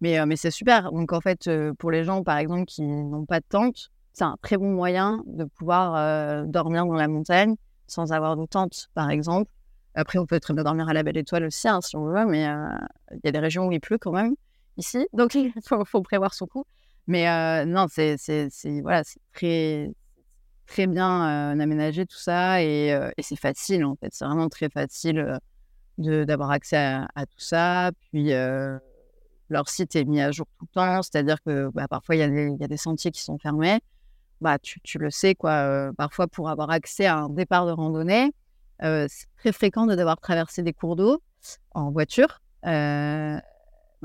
Speaker 2: Mais, mais c'est super. Donc en fait, pour les gens par exemple qui n'ont pas de tente, c'est un très bon moyen de pouvoir euh, dormir dans la montagne sans avoir de tente, par exemple. Après, on peut très bien dormir à la belle étoile aussi, hein, si on veut, mais euh, il y a des régions où il pleut quand même, ici, donc il faut, prévoir son coup. Mais euh, non, c'est voilà, très, très bien aménagé tout ça et, c'est facile, en fait. C'est vraiment très facile d'avoir accès à, tout ça. Puis leur site est mis à jour tout le temps, c'est-à-dire que bah, parfois il y, a des sentiers qui sont fermés bah, tu, tu, le sais, quoi. parfois, pour avoir accès à un départ de randonnée, c'est très fréquent de devoir traverser des cours d'eau en voiture. en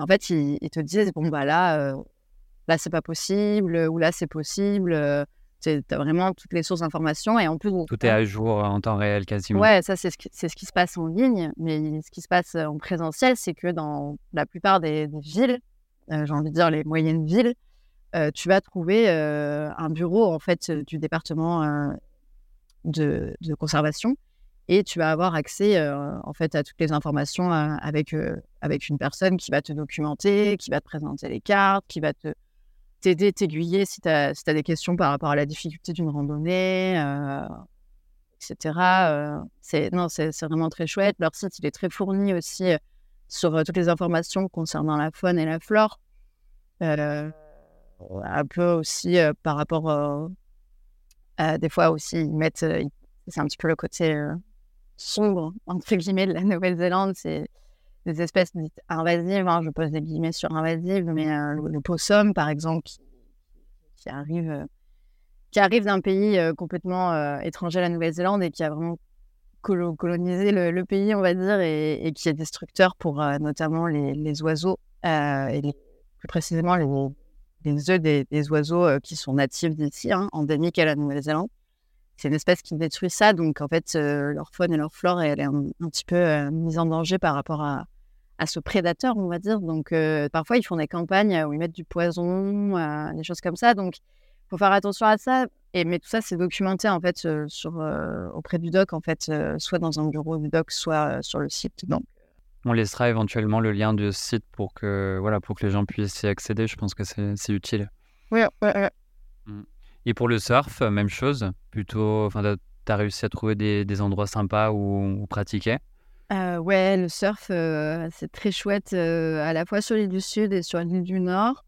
Speaker 2: fait, ils, te disent bon, bah là, là, c'est pas possible, ou là, c'est possible. Tu as vraiment toutes les sources d'informations. Et en plus.
Speaker 1: Tout est à jour en temps réel quasiment.
Speaker 2: Ouais, ça, c'est ce, qui, ce qui se passe en ligne. Mais ce qui se passe en présentiel, c'est que dans la plupart des, des villes, j'ai envie de dire les moyennes villes, tu vas trouver un bureau en fait du département de, conservation et tu vas avoir accès en fait à toutes les informations avec avec une personne qui va te documenter, qui va te présenter les cartes, qui va te t'aider, t'aiguiller si tu as, si des questions par rapport à la difficulté d'une randonnée, etc. c'est non, c'est vraiment très chouette. Leur site il est très fourni aussi sur toutes les informations concernant la faune et la flore un peu aussi par rapport à des fois aussi ils mettent c'est un petit peu le côté sombre entre guillemets de la Nouvelle-Zélande c'est des espèces invasives hein, je pose des guillemets sur invasives mais le, possum par exemple qui, arrive qui arrive d'un pays complètement étranger à la Nouvelle-Zélande et qui a vraiment colonisé le, pays on va dire et, qui est destructeur pour notamment les, oiseaux et plus précisément les les œufs des, oiseaux euh, qui sont natifs d'ici, hein, endémiques à la Nouvelle-Zélande. C'est une espèce qui détruit ça, donc en fait, euh, leur faune et leur flore, elle est un, petit peu euh, mise en danger par rapport à, à, ce prédateur, on va dire. Donc parfois, ils font des campagnes où ils mettent du poison, des choses comme ça. Donc il faut faire attention à ça. Et, mais tout ça, c'est documenté en fait sur, auprès du doc, en fait, soit dans un bureau du doc, soit sur le site. Donc
Speaker 1: on laissera éventuellement le lien du site pour que, voilà, pour que les gens puissent y accéder. Je pense que c'est utile.
Speaker 2: Oui, ouais,
Speaker 1: mmh. Et pour le surf, même chose. Plutôt, enfin, tu as réussi à trouver des, endroits sympas où, pratiquer
Speaker 2: euh, Ouais, le surf, c'est très chouette à la fois sur l'île du Sud et sur l'île du Nord.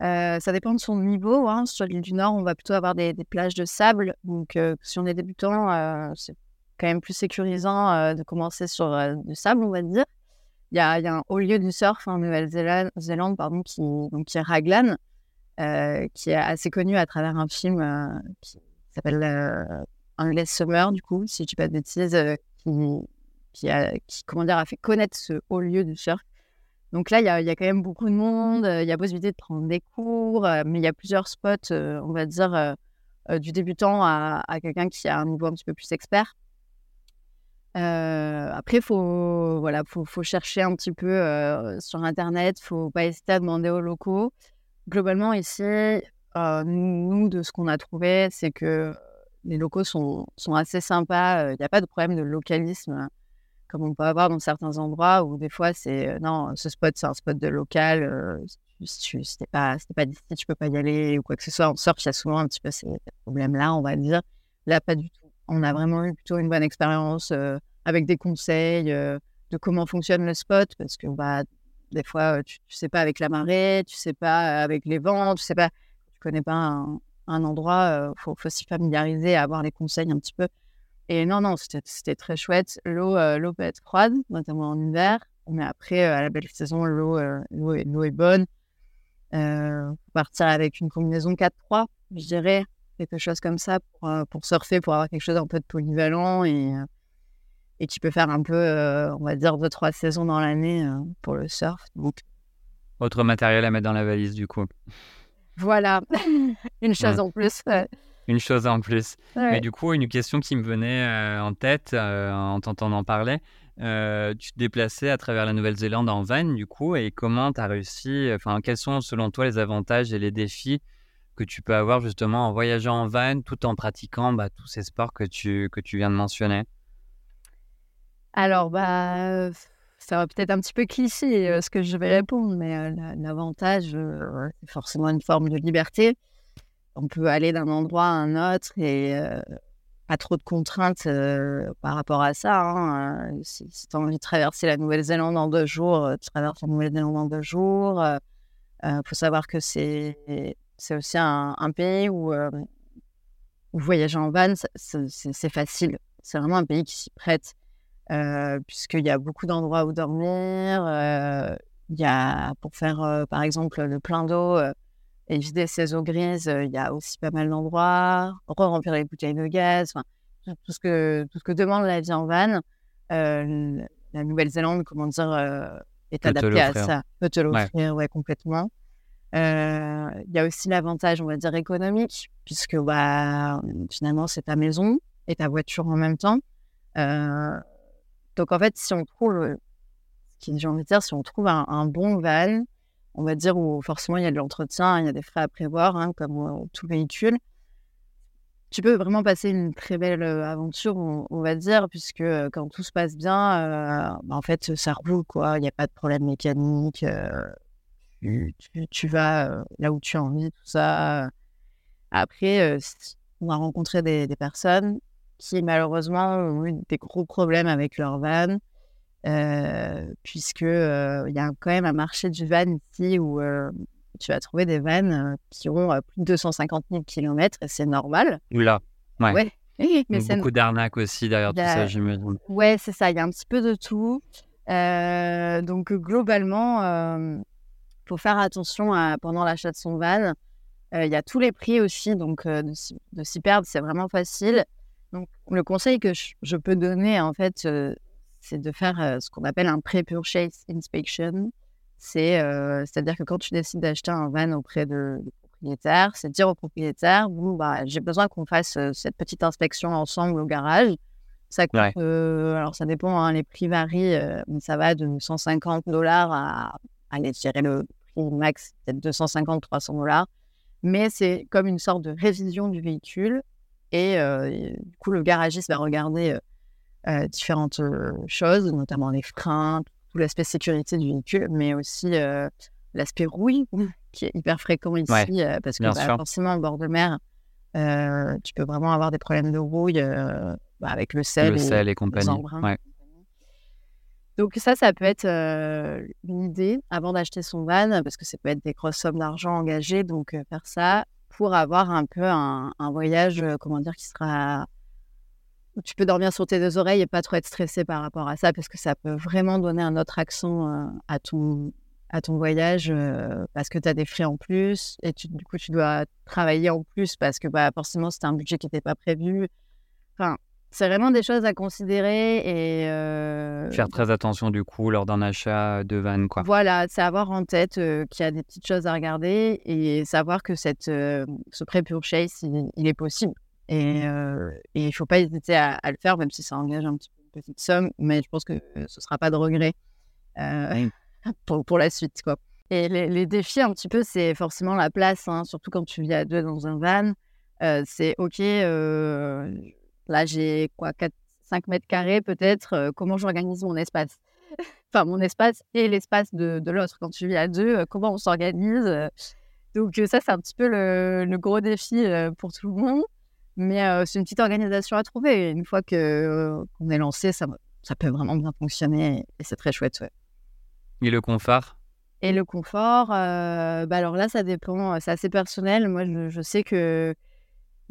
Speaker 2: ça dépend de son niveau. Hein. Sur l'île du Nord, on va plutôt avoir des, plages de sable. Donc, si on est débutant, c'est quand même plus sécurisant de commencer sur du sable, on va dire. Il y a, un haut lieu du surf en Nouvelle-Zélande qui, qui est Raglan, qui est assez connu à travers un film qui s'appelle Anglais Summer, du coup, si je dis pas de bêtises, qui, a, qui, comment dire, a fait connaître ce haut lieu du surf. Donc là, il y a, quand même beaucoup de monde, il y a possibilité de prendre des cours, mais il y a plusieurs spots, on va dire, du débutant à, quelqu'un qui a un niveau un petit peu plus expert. Euh, après, il faut, voilà, faut, chercher un petit peu euh, sur Internet, il ne faut pas hésiter à demander aux locaux. Globalement, ici, euh, nous, de ce qu'on a trouvé, c'est que les locaux sont, sont assez sympas. Il n'y a pas de problème de localisme, comme on peut avoir dans certains endroits où des fois, c'est non, ce spot, c'est un spot de local. si tu n'es pas, pas d'ici, tu peux pas y aller ou quoi que ce soit. En surf, il y a souvent un petit peu ces problèmes-là, on va dire. Là, pas du tout on a vraiment eu plutôt une bonne expérience euh, avec des conseils euh, de comment fonctionne le spot parce que bah, des fois, euh, tu, ne sais pas avec la marée, tu sais pas avec les vents, tu sais pas, tu connais pas un, endroit, il faut, s'y familiariser, avoir les conseils un petit peu. Et non, non, c'était très chouette. L'eau l'eau peut être froide, notamment en hiver, mais après, à la belle saison, l'eau est, est, bonne. partir avec une combinaison 4-3, je dirais, quelque chose comme ça pour, euh, pour surfer, pour avoir quelque chose un peu de polyvalent et, euh, et qui peut faire un peu, euh, on va dire, deux, trois saisons dans l'année pour le surf. Donc...
Speaker 1: Autre matériel à mettre dans la valise, du coup.
Speaker 2: Voilà, une chose en plus.
Speaker 1: Une chose en plus. Mais du coup, une question qui me venait en tête en t'entendant parler. tu te déplaçais à travers la Nouvelle-Zélande en van, du coup, et comment tu as réussi, enfin, quels sont selon toi les avantages et les défis que tu peux avoir justement en voyageant en van tout en pratiquant bah, tous ces sports que tu, que tu viens de mentionner?
Speaker 2: Alors, bah, ça va peut-être un petit peu cliché euh, ce que je vais répondre, mais euh, l'avantage, euh, c'est forcément une forme de liberté. On peut aller d'un endroit à un autre et pas trop de contraintes par rapport à ça. Hein, si, tu as envie de traverser la Nouvelle-Zélande en deux jours, tu traverses la Nouvelle-Zélande en deux jours. Il faut savoir que c'est aussi un, pays où, voyager en van, c'est facile. C'est vraiment un pays qui s'y prête, puisqu'il y a beaucoup d'endroits où dormir. Il y a, pour faire, par exemple, le plein d'eau vider ses eaux grises, il y a aussi pas mal d'endroits. Re-remplir les bouteilles de gaz, tout, ce que, tout ce que demande la vie en van. la Nouvelle-Zélande, comment dire, est adaptée à ça, peut te l'offrir, ouais, complètement. Euh, il y a aussi l'avantage, on va dire, économique, puisque bah, finalement, c'est ta maison et ta voiture en même temps. Euh, donc, en fait, si on trouve, j'ai envie de dire, si on trouve un, bon van, on va dire, où forcément il y a de l'entretien, il y a des frais à prévoir, hein, comme tout véhicule, tu peux vraiment passer une très belle aventure, on, va dire, puisque quand tout se passe bien, bah, en fait, ça roule, quoi. Il n'y a pas de problème mécanique tu, vas là où tu as envie, tout ça. Après, on a rencontré des, personnes qui malheureusement ont eu des gros problèmes avec leur van, puisque il y a quand même un marché du van ici où tu vas trouver des vannes qui ont plus de 250 000 km et c'est normal.
Speaker 1: Oula, ouais. ouais. Mais beaucoup d'arnaques aussi derrière tout ça, j'imagine.
Speaker 2: Ouais, c'est ça, il y a un petit peu de tout. donc globalement, faut faire attention à, pendant l'achat de son van. Euh, il y a tous les prix aussi, donc euh, de, s'y perdre, c'est vraiment facile. Donc, le conseil que je, peux donner, en fait, euh, c'est de faire ce qu'on appelle un pre-purchase inspection. C'est-à-dire que quand tu décides d'acheter un van auprès de, propriétaire, c'est dire au propriétaire, bon, bah, j'ai besoin qu'on fasse cette petite inspection ensemble au garage. Ça coûte, alors ça dépend, hein, les prix varient, mais ça va de 150 dollars à allez, je dirais le prix max, peut-être 250, 300 dollars. Mais c'est comme une sorte de révision du véhicule. Et, euh, du coup, le garagiste va regarder euh, différentes choses, notamment les freins, tout l'aspect sécurité du véhicule, mais aussi l'aspect rouille, qui est hyper fréquent ici, parce que bah, forcément, au bord de mer, tu peux vraiment avoir des problèmes de rouille bah, avec le sel,
Speaker 1: le sel et compagnie.
Speaker 2: Donc ça, ça peut être une idée avant d'acheter son van, parce que ça peut être des grosses sommes d'argent engagées, donc faire ça pour avoir un peu un, voyage, comment dire, qui sera tu peux dormir sur tes deux oreilles et pas trop être stressé par rapport à ça, parce que ça peut vraiment donner un autre accent à ton à ton voyage parce que tu as des frais en plus et du coup, tu dois travailler en plus parce que bah, forcément, c'était un budget qui n'était pas prévu. Enfin, c'est vraiment des choses à considérer et
Speaker 1: faire très attention du coup lors d'un achat de van quoi.
Speaker 2: Voilà, c'est avoir en tête qu'il y a des petites choses à regarder et savoir que cette ce pré-purchase il, il, est possible et il ne faut pas hésiter à, le faire même si ça engage un petit peu une petite somme, mais je pense que ce sera pas de regret pour, pour, la suite quoi. Et les, défis un petit peu c'est forcément la place, hein, surtout quand tu vis à deux dans un van. c'est ok Là, j'ai quoi, 4, 5 mètres carrés peut-être. comment j'organise mon espace? Enfin, mon espace et l'espace de, de l'autre. Quand tu vis à deux, comment on s'organise Donc, ça, c'est un petit peu le, gros défi pour tout le monde. Mais c'est une petite organisation à trouver. une fois que qu'on est lancé, ça, ça peut vraiment bien fonctionner et c'est très chouette. Ouais.
Speaker 1: Et le confort?
Speaker 2: Et le confort, bah alors là, ça dépend. C'est assez personnel. Moi, je sais que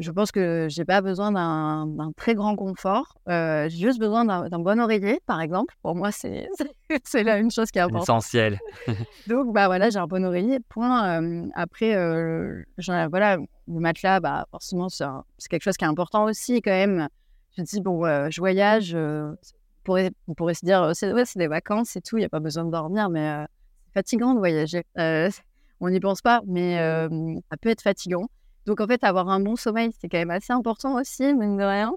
Speaker 2: je pense que j'ai pas besoin d'un très grand confort. Euh, j'ai juste besoin d'un bon oreiller, par exemple. Pour moi, c'est là une chose qui est importante.
Speaker 1: Essentiel.
Speaker 2: Donc, bah voilà, j'ai un bon oreiller. Point. après, euh, voilà, le matelas, bah forcément, c'est quelque chose qui est important aussi quand même. Je me dis bon, je voyage. on, pourrait, on pourrait se dire, c'est ouais, des vacances et tout, il n'y a pas besoin de dormir, mais c'est fatigant de voyager. on n'y pense pas, mais ça peut être fatigant. Donc, en fait, avoir un bon sommeil, c'est quand même assez important aussi, mine de rien.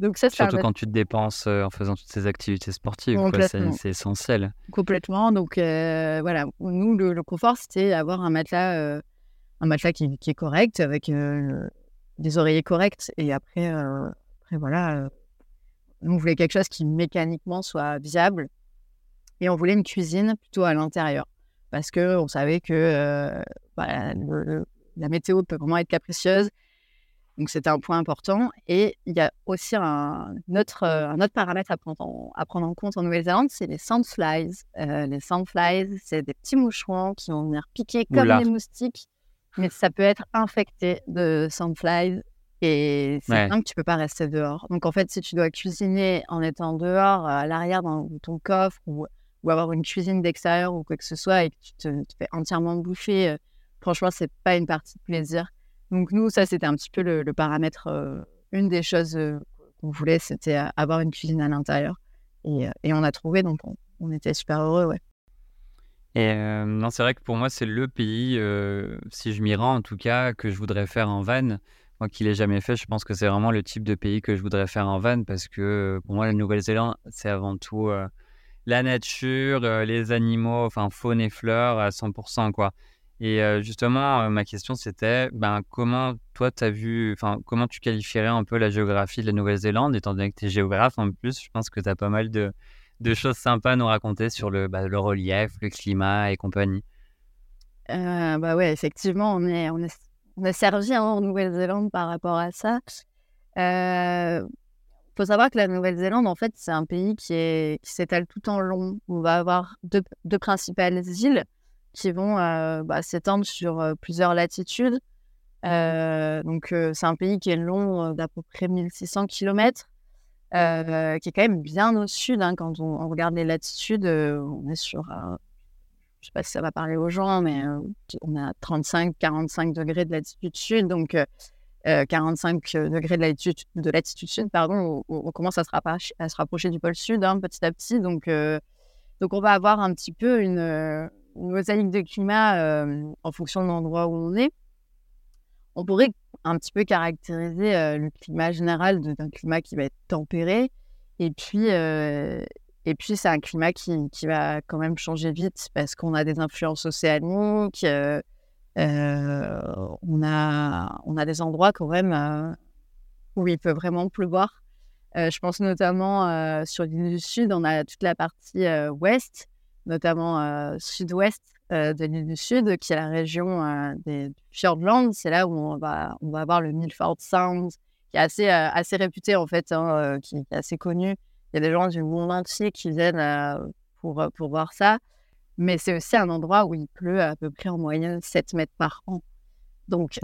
Speaker 1: Donc ça, Surtout quand tu te dépenses en faisant toutes ces activités sportives, c'est essentiel.
Speaker 2: Complètement. Donc voilà, nous, le, confort, c'était avoir un matelas, un matelas qui, est correct, avec des oreillers corrects. Et après, après voilà, nous, on voulait quelque chose qui mécaniquement soit viable. Et on voulait une cuisine plutôt à l'intérieur. Parce qu'on savait que le, la météo peut vraiment être capricieuse. Donc, c'était un point important. Et il y a aussi un autre, euh, un autre paramètre à prendre, en, à prendre en compte en Nouvelle-Zélande, c'est les sandflies. Euh, les sandflies, c'est des petits moucherons qui vont venir piquer comme des moustiques, mais ça peut être infecté de sandflies. Et c'est ouais. que tu peux pas rester dehors. Donc, en fait, si tu dois cuisiner en étant dehors, à l'arrière dans ton coffre, ou, ou avoir une cuisine d'extérieur ou quoi que ce soit, et que tu te, fais entièrement bouffer euh, franchement, c'est pas une partie de plaisir. Donc nous, ça, c'était un petit peu le, paramètre. Euh, une des choses euh, qu'on voulait, c'était avoir une cuisine à l'intérieur. Et, euh, on a trouvé, donc on, était super heureux, ouais.
Speaker 1: Et non, c'est vrai que pour moi, c'est le pays, si je m'y rends en tout cas, que je voudrais faire en van. Moi qui l'ai jamais fait, je pense que c'est vraiment le type de pays que je voudrais faire en van parce que pour moi, la Nouvelle-Zélande, c'est avant tout la nature, les animaux, enfin faune et fleurs à 100%, quoi. Et justement, ma question c'était ben, comment toi tu vu, comment tu qualifierais un peu la géographie de la Nouvelle-Zélande, étant donné que tu es géographe en plus, je pense que tu as pas mal de, de, choses sympas à nous raconter sur le, bah, le relief, le climat et compagnie.
Speaker 2: Euh, bah ouais, effectivement, on est, on est, on est servi hein, en Nouvelle-Zélande par rapport à ça. Il faut savoir que la Nouvelle-Zélande, en fait, c'est un pays qui, est, qui s'étale tout en long. On va avoir deux, deux principales îles qui vont euh, bah, s'étendre sur euh, plusieurs latitudes. Euh, donc, c'est un pays qui est long d'à peu près 1600 km, qui est quand même bien au sud. Hein, quand on, regarde les latitudes, on est sur, je ne sais pas si ça va parler aux gens, mais on a 35-45 degrés de latitude sud. Donc, 45 degrés de latitude, de latitude sud, pardon, on, commence à se, rapprocher, à se rapprocher du pôle sud hein, petit à petit. Donc, donc, on va avoir un petit peu une, une mosaïque de climat euh, en fonction de l'endroit où on est, on pourrait un petit peu caractériser euh, le climat général d'un climat qui va être tempéré. Et puis, euh, et puis c'est un climat qui, qui, va quand même changer vite parce qu'on a des influences océaniques. on, a, on a des endroits quand même où il peut vraiment pleuvoir. je pense notamment sur l'île du Sud, on a toute la partie ouest notamment sud-ouest de l'île du Sud, qui est la région des Fjordlands. C'est là où on va, on va avoir le Milford Sound, qui est assez, assez réputé en fait, hein, qui, est assez connu. Il y a des gens du monde entier qui viennent pour, pour voir ça. Mais c'est aussi un endroit où il pleut à peu près en moyenne 7 mètres par an. Donc,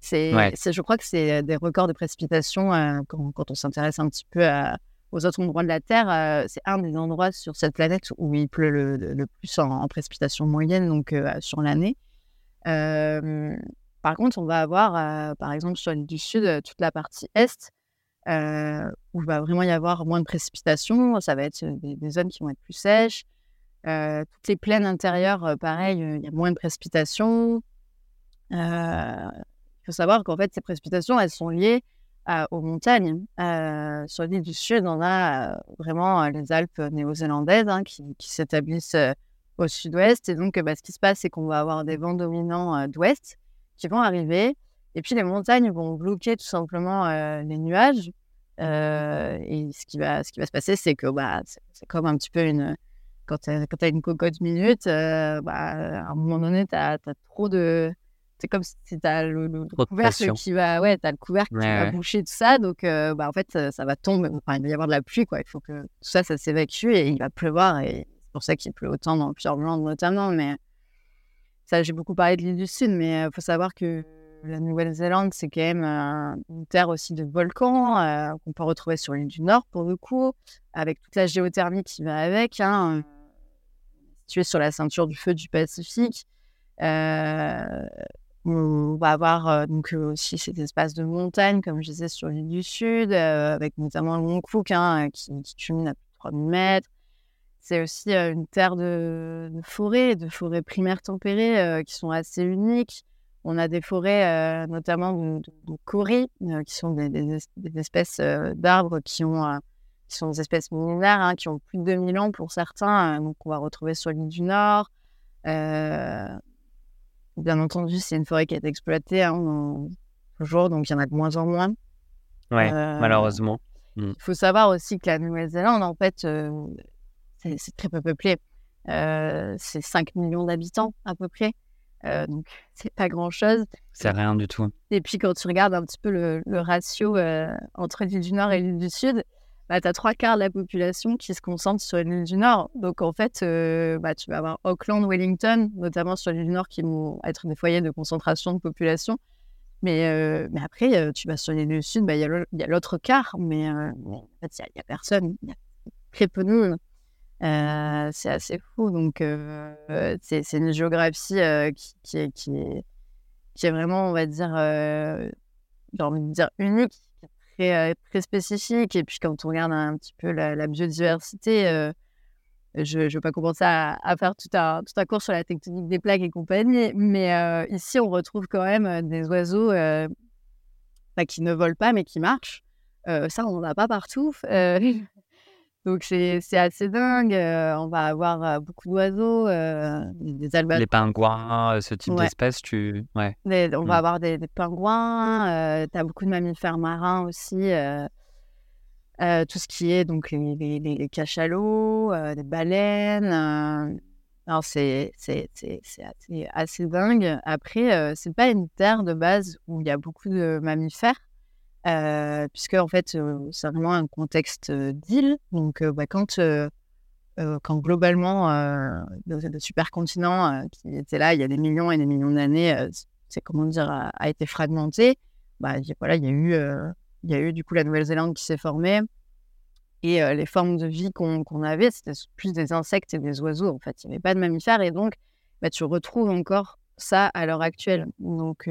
Speaker 2: c'est, je crois que c'est des records de précipitation quand, quand, on s'intéresse un petit peu à, aux autres endroits de la Terre, c'est un des endroits sur cette planète où il pleut le, plus en, précipitation moyenne, donc sur l'année. par contre, on va avoir, par exemple, sur l'île du Sud, toute la partie Est, où il va vraiment y avoir moins de précipitations. Ça va être des, zones qui vont être plus sèches. toutes les plaines intérieures, pareil, il y a moins de précipitations. Il faut savoir qu'en fait, ces précipitations, elles sont liées aux montagnes. sur l'île du Sud, on a vraiment les Alpes néo-zélandaises hein, qui, s'établissent au sud-ouest. Et donc, bah, ce qui se passe, c'est qu'on va avoir des vents dominants d'ouest qui vont arriver. Et puis, les montagnes vont bloquer tout simplement les nuages. et ce qui, va, ce qui va se passer, c'est que bah, c'est comme un petit peu une. Quand tu as, une cocotte minute, bah, à un moment donné, tu as, trop de c'est comme si tu as le, couvercle qui va, ouais, as le couvercle qui va boucher tout ça. Donc, euh, bah, en fait, ça, va tomber. Enfin, il va y avoir de la pluie, quoi. Il faut que tout ça, ça s'évacue et il va pleuvoir. Et c'est pour ça qu'il pleut autant dans Pureland, notamment. Mais ça, j'ai beaucoup parlé de l'île du Sud, mais il euh, faut savoir que la Nouvelle-Zélande, c'est quand même une terre aussi de volcans euh, qu'on peut retrouver sur l'île du Nord, pour le coup, avec toute la géothermie qui va avec. Hein, situé sur la ceinture du feu du Pacifique. Euh, on va avoir donc aussi cet espace de montagne, comme je disais, sur l'île du Sud, avec notamment le Mont Cook, hein, qui, qui culmine à plus de 3000 mètres. C'est aussi une terre de, forêts, de forêts primaires tempérées qui sont assez uniques. On a des forêts, notamment de, de, qui sont des, espèces d'arbres qui, qui sont des espèces millénaires, hein, qui ont plus de 2000 ans pour certains. donc, on va retrouver sur l'île du Nord. Bien entendu, c'est une forêt qui est exploitée hein, toujours, donc il y en a de moins en moins.
Speaker 1: Ouais, euh, malheureusement.
Speaker 2: Mm. Il faut savoir aussi que la Nouvelle-Zélande, en fait, euh, c'est très peu peuplé. Euh, c'est 5 millions d'habitants à peu près. donc, c'est pas grand-chose.
Speaker 1: C'est rien du tout.
Speaker 2: Et puis, quand tu regardes un petit peu le, le ratio entre l'île du Nord et l'île du Sud, bah, tu as trois quarts de la population qui se concentre sur l'île du Nord. Donc, en fait, euh, bah, tu vas avoir Auckland, Wellington, notamment sur l'île du Nord, qui vont être des foyers de concentration de population. Mais, euh, après, euh, tu vas sur l'île du Sud, bah, il y a l'autre quart, mais en fait, il n'y a, personne. Il y a très peu de monde. c'est assez fou. Donc, c'est une géographie qui, qui, est, qui, est, qui, est, vraiment, on va dire, j'ai envie de dire unique très, très spécifique. Et puis, quand on regarde un petit peu la, biodiversité, je ne vais pas commencer à, faire tout un, tout un cours sur la tectonique des plaques et compagnie, mais ici, on retrouve quand même des oiseaux qui ne volent pas, mais qui marchent. ça, on n'en a pas partout. Donc c'est assez dingue. on va avoir beaucoup d'oiseaux, des albatros.
Speaker 1: Les pingouins, ce type d'espèces, tu. Ouais.
Speaker 2: on va mmh. avoir des, pingouins. tu as beaucoup de mammifères marins aussi. tout ce qui est donc les, les, les cachalots, des baleines. alors c'est assez, assez, dingue. Après, c'est pas une terre de base où il y a beaucoup de mammifères puisque en fait, c'est vraiment un contexte d'île. Donc, bah, quand, quand globalement, le, supercontinent qui était là il y a des millions et des millions d'années, c'est comment dire, a, été fragmenté, bah, voilà, il y a eu, il y a eu du coup la Nouvelle-Zélande qui s'est formée. Et les formes de vie qu'on avait, c'était plus des insectes et des oiseaux. En fait, il n'y avait pas de mammifères. Et donc, bah, tu retrouves encore ça à l'heure actuelle. Donc,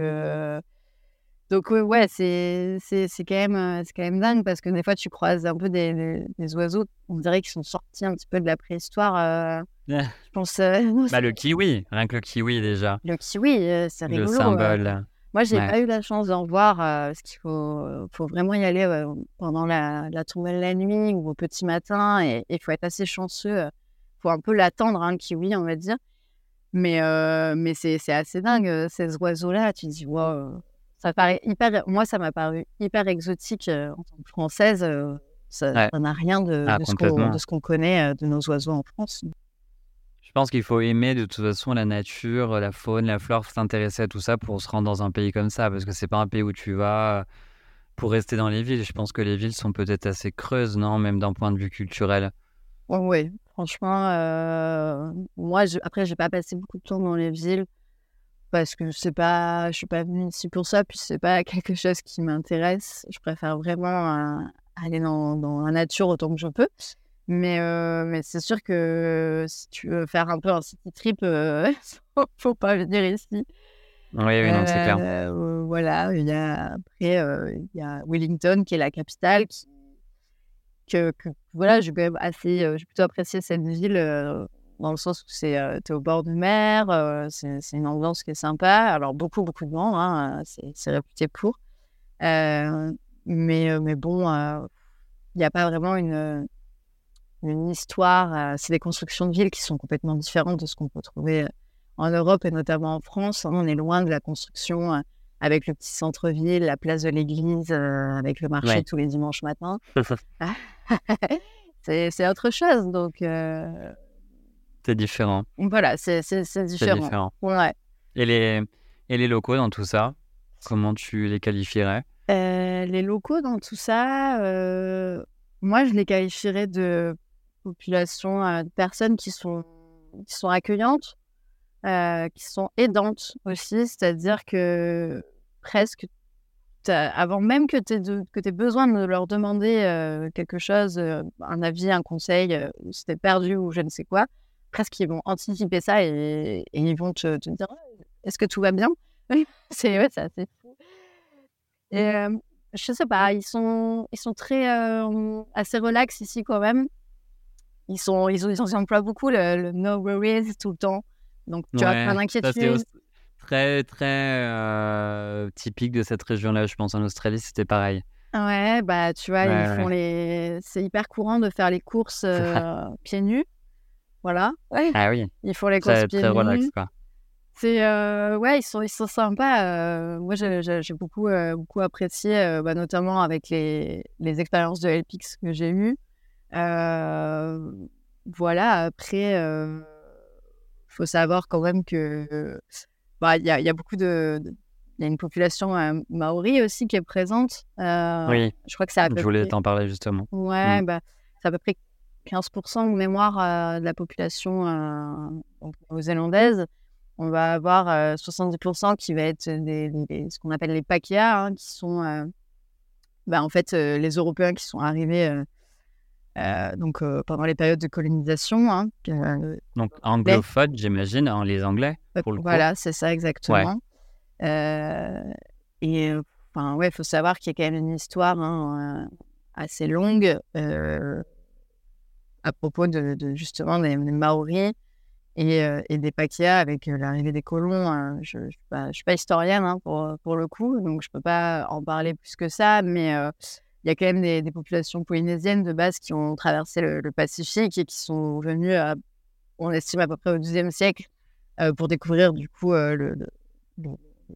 Speaker 2: donc ouais, c'est c'est quand même c'est quand même dingue parce que des fois tu croises un peu des, des, oiseaux, on dirait qu'ils sont sortis un petit peu de la préhistoire. je pense.
Speaker 1: bah le kiwi, rien que le kiwi déjà.
Speaker 2: Le kiwi, c'est rigolo.
Speaker 1: Le symbole.
Speaker 2: Moi, j'ai pas eu la chance d'en voir parce qu'il faut, faut vraiment y aller pendant la, la tombée de la nuit ou au petit matin et il faut être assez chanceux. Il faut un peu l'attendre, hein, le kiwi, on va dire. Mais, mais c'est assez dingue, ces oiseaux-là. Tu te dis, wow, ça paraît hyper. Moi, ça m'a paru hyper exotique en tant que française. ça n'a rien de, ah, de ce qu'on connaît de nos oiseaux en France.
Speaker 1: Je pense qu'il faut aimer de toute façon la nature, la faune, la flore, s'intéresser à tout ça pour se rendre dans un pays comme ça, parce que c'est pas un pays où tu vas pour rester dans les villes. Je pense que les villes sont peut-être assez creuses, non, même d'un point de vue culturel.
Speaker 2: oui, franchement, euh, moi, je... après, j'ai pas passé beaucoup de temps dans les villes parce que c'est pas, je suis pas venue ici pour ça, puis c'est pas quelque chose qui m'intéresse. Je préfère vraiment aller dans, dans, la nature autant que je peux. Mais, mais c'est sûr que si tu veux faire un peu un city trip, ne faut pas venir ici.
Speaker 1: Oui, oui non, c'est clair.
Speaker 2: voilà, il y a, après, il y a Wellington qui est la capitale qui que, voilà, j'ai quand même assez, j'ai plutôt apprécié cette ville dans le sens où c'est es au bord de mer, c'est une ambiance qui est sympa. Alors beaucoup beaucoup de gens, hein, c'est réputé pour. mais mais bon, il n'y a pas vraiment une une histoire. c'est des constructions de villes qui sont complètement différentes de ce qu'on peut trouver en Europe et notamment en France. Hein. On est loin de la construction avec le petit centre-ville, la place de l'église, avec le marché tous les dimanches matins. c'est autre chose. Donc, euh,
Speaker 1: c'est différent.
Speaker 2: Voilà, c'est différent. différent. Ouais.
Speaker 1: Et, les, et les locaux dans tout ça, comment tu les qualifierais?
Speaker 2: Euh, Les locaux dans tout ça, euh, moi, je les qualifierais de population, de personnes qui sont, qui sont accueillantes, qui sont aidantes aussi, c'est-à-dire que presque avant même que tu aies, besoin de leur demander euh, quelque chose, euh, un avis, un conseil, euh, si tu perdu ou je ne sais quoi, presque ils vont anticiper ça et, ils vont te, dire est-ce que tout va bien? C'est ouais, assez fou. Et je sais pas, ils sont, ils sont très assez relax ici quand même. Ils sont, ils, ont, ils emploient beaucoup le, no worries tout le temps. Donc tu as pas d'inquiétude
Speaker 1: très, très euh, typique de cette région-là. Je pense en Australie, c'était pareil.
Speaker 2: Ouais, bah tu vois, ils font les. C'est hyper courant de faire les courses euh, pieds nus. Voilà.
Speaker 1: Ouais. Ah oui.
Speaker 2: Ils font les courses pieds nus. C'est euh, ouais, ils sont ils sont sympas. moi, j'ai beaucoup beaucoup apprécié, bah, notamment avec les, les expériences de LPX que j'ai eues. voilà. Après, il faut savoir quand même que bah, il y, a, y a beaucoup de. Il y a une population euh, maori aussi qui est présente.
Speaker 1: Euh, oui. Je crois que c'est Je voulais t'en parler justement.
Speaker 2: Ouais, mm. bah, c'est à peu près 15% de mémoire euh, de la population néo-zélandaise. On va avoir 70% qui va être des, ce qu'on appelle les pakia, hein, qui sont bah, en fait les Européens qui sont arrivés euh, donc euh, pendant les périodes de colonisation. Hein,
Speaker 1: donc anglophone, j'imagine, en les Anglais. Pour le
Speaker 2: voilà, c'est ça exactement. Euh, et enfin ouais, il faut savoir qu'il y a quand même une histoire hein, assez longue à propos de, justement des, Maoris et, et, des Pakia avec l'arrivée des colons. Hein. je ne suis, pas historienne hein, pour, le coup, donc je ne peux pas en parler plus que ça, mais il y a quand même des, populations polynésiennes de base qui ont traversé le, Pacifique et qui sont venues, on estime à peu près au XIIe siècle, euh, pour découvrir du coup euh, le,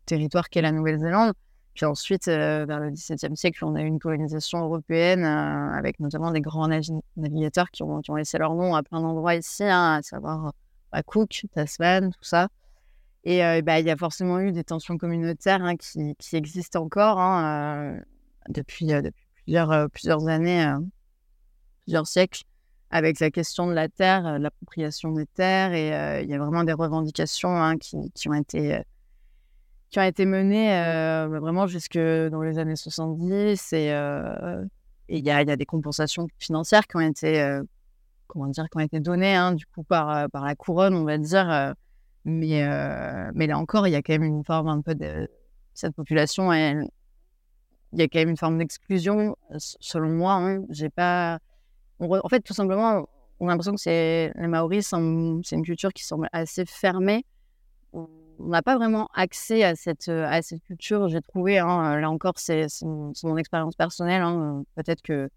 Speaker 2: territoire qu'est la Nouvelle-Zélande. Puis ensuite, euh, vers le XVIIe siècle, on a eu une colonisation européenne avec notamment des grands navigateurs qui ont, laissé leur nom à plein d'endroits ici, hein, à savoir à Cook, Tasman, tout ça. Et bah, il y a forcément eu des tensions communautaires hein, qui, existent encore hein, depuis, plusieurs, années, plusieurs siècles, avec la question de la terre, l'appropriation des terres. Et il y a vraiment des revendications qui, ont été, qui ont été menées bah, vraiment jusque dans les années 70. Et il y a, y a, des compensations financières qui ont été, comment dire, qui ont été données hein, du coup par, par la couronne, on va dire. mais, mais là encore, il y a quand même une forme un peu de cette population, elle, il y a quand même une forme d'exclusion, selon moi. Hein. J'ai pas. En fait, tout simplement, on a l'impression que c'est les Maoris, c'est une culture qui semble assez fermée. On n'a pas vraiment accès à cette, à cette culture, j'ai trouvé. Hein. Là encore, c'est mon expérience personnelle. Hein. Peut-être que,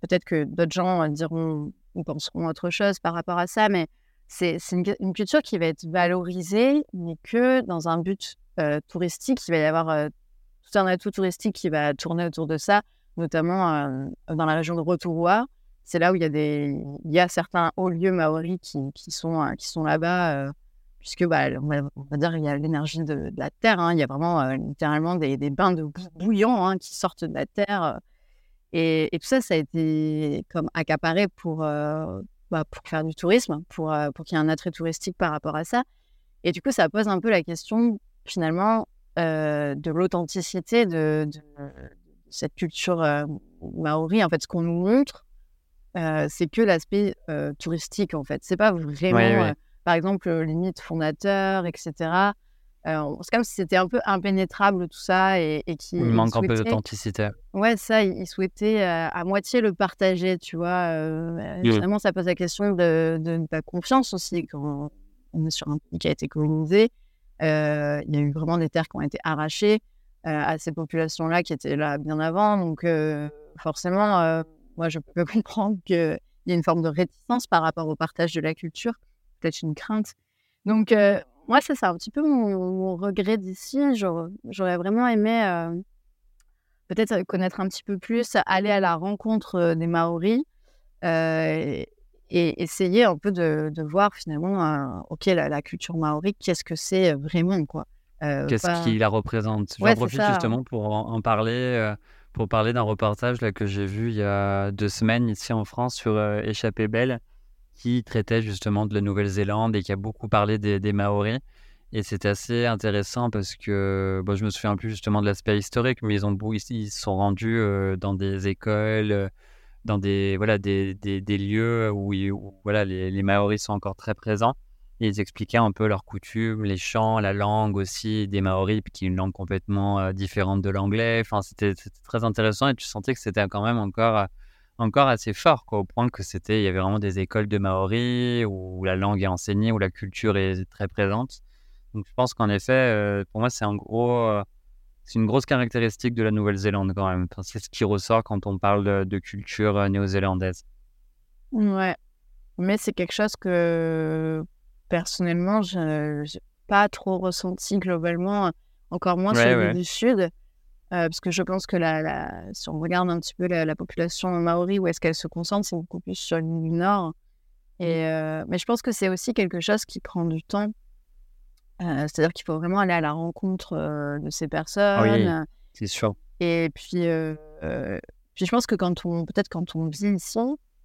Speaker 2: peut que d'autres gens diront ou penseront autre chose par rapport à ça, mais c'est une, une, culture qui va être valorisée, mais que dans un but touristique, il va y avoir tout un atout touristique qui va tourner autour de ça, notamment dans la région de Rotorua. C'est là où il y a des, il y a certains hauts lieux maoris qui, qui sont, qui sont là-bas, puisque bah, on, va, dire il y a l'énergie de, la terre. Hein. Il y a vraiment littéralement des, des, bains de bouillants hein, qui sortent de la terre. Et, et, tout ça, ça a été comme accaparé pour, bah, pour faire du tourisme, pour, pour qu'il y ait un attrait touristique par rapport à ça. Et du coup, ça pose un peu la question, finalement, euh, de l'authenticité de, cette culture maori, en fait, ce qu'on nous montre, c'est que l'aspect touristique, en fait. C'est pas vraiment, par exemple, les mythes fondateurs, etc. c'est comme si c'était un peu impénétrable tout ça et, et qui.
Speaker 1: Il manque un peu d'authenticité.
Speaker 2: Ouais, ça, il souhaitait à moitié le partager, tu vois. Vraiment, ça pose la question de, de, ta confiance aussi quand on est sur un pays qui a été colonisé. il y a eu vraiment des terres qui ont été arrachées à ces populations-là qui étaient là bien avant. Donc, forcément, moi, je peux comprendre qu'il y a une forme de réticence par rapport au partage de la culture, peut-être une crainte. Donc, moi, c'est ça un petit peu mon, regret d'ici. J'aurais vraiment aimé peut-être connaître un petit peu plus, aller à la rencontre des Maoris et, essayer un peu de, voir finalement, ok, la, culture maori, qu'est-ce que c'est vraiment, quoi.
Speaker 1: qu'est-ce qui la représente? J'en profite justement pour en, parler pour parler d'un reportage là, que j'ai vu il y a deux semaines ici en France sur euh, Échappée Belle, qui traitait justement de la Nouvelle-Zélande et qui a beaucoup parlé des, Maoris. Et c'était assez intéressant parce que bon, je me souviens plus justement de l'aspect historique, mais ils, ont, ils se sont rendus euh, dans des écoles, euh, dans des, voilà, des, des, lieux où, voilà, les, les Maoris sont encore très présents ils expliquaient un peu leurs coutumes, les chants, la langue aussi des Maoris, qui est une langue complètement euh, différente de l'anglais. Enfin, c'était très intéressant et tu sentais que c'était quand même encore, encore assez fort, quoi, au point que c'était, il y avait vraiment des écoles de Maoris où la langue est enseignée, où la culture est très présente. Donc, je pense qu'en effet, euh, pour moi, c'est un gros, c'est une grosse caractéristique de la Nouvelle-Zélande quand même. c'est ce qui ressort quand on parle de, de culture néo-zélandaise.
Speaker 2: Ouais, mais c'est quelque chose que personnellement, je n'ai pas trop ressenti globalement, encore moins sur le du Sud. Euh, parce que je pense que la, si on regarde un petit peu la, population maori, où est-ce qu'elle se concentre, c'est beaucoup plus sur le Nord. Et, mmh. euh, mais je pense que c'est aussi quelque chose qui prend du temps. Euh, c'est-à-dire qu'il faut vraiment aller à la rencontre de ces personnes.
Speaker 1: Oui, c'est sûr.
Speaker 2: Et puis, puis je pense que quand on, peut-être quand on vit ici,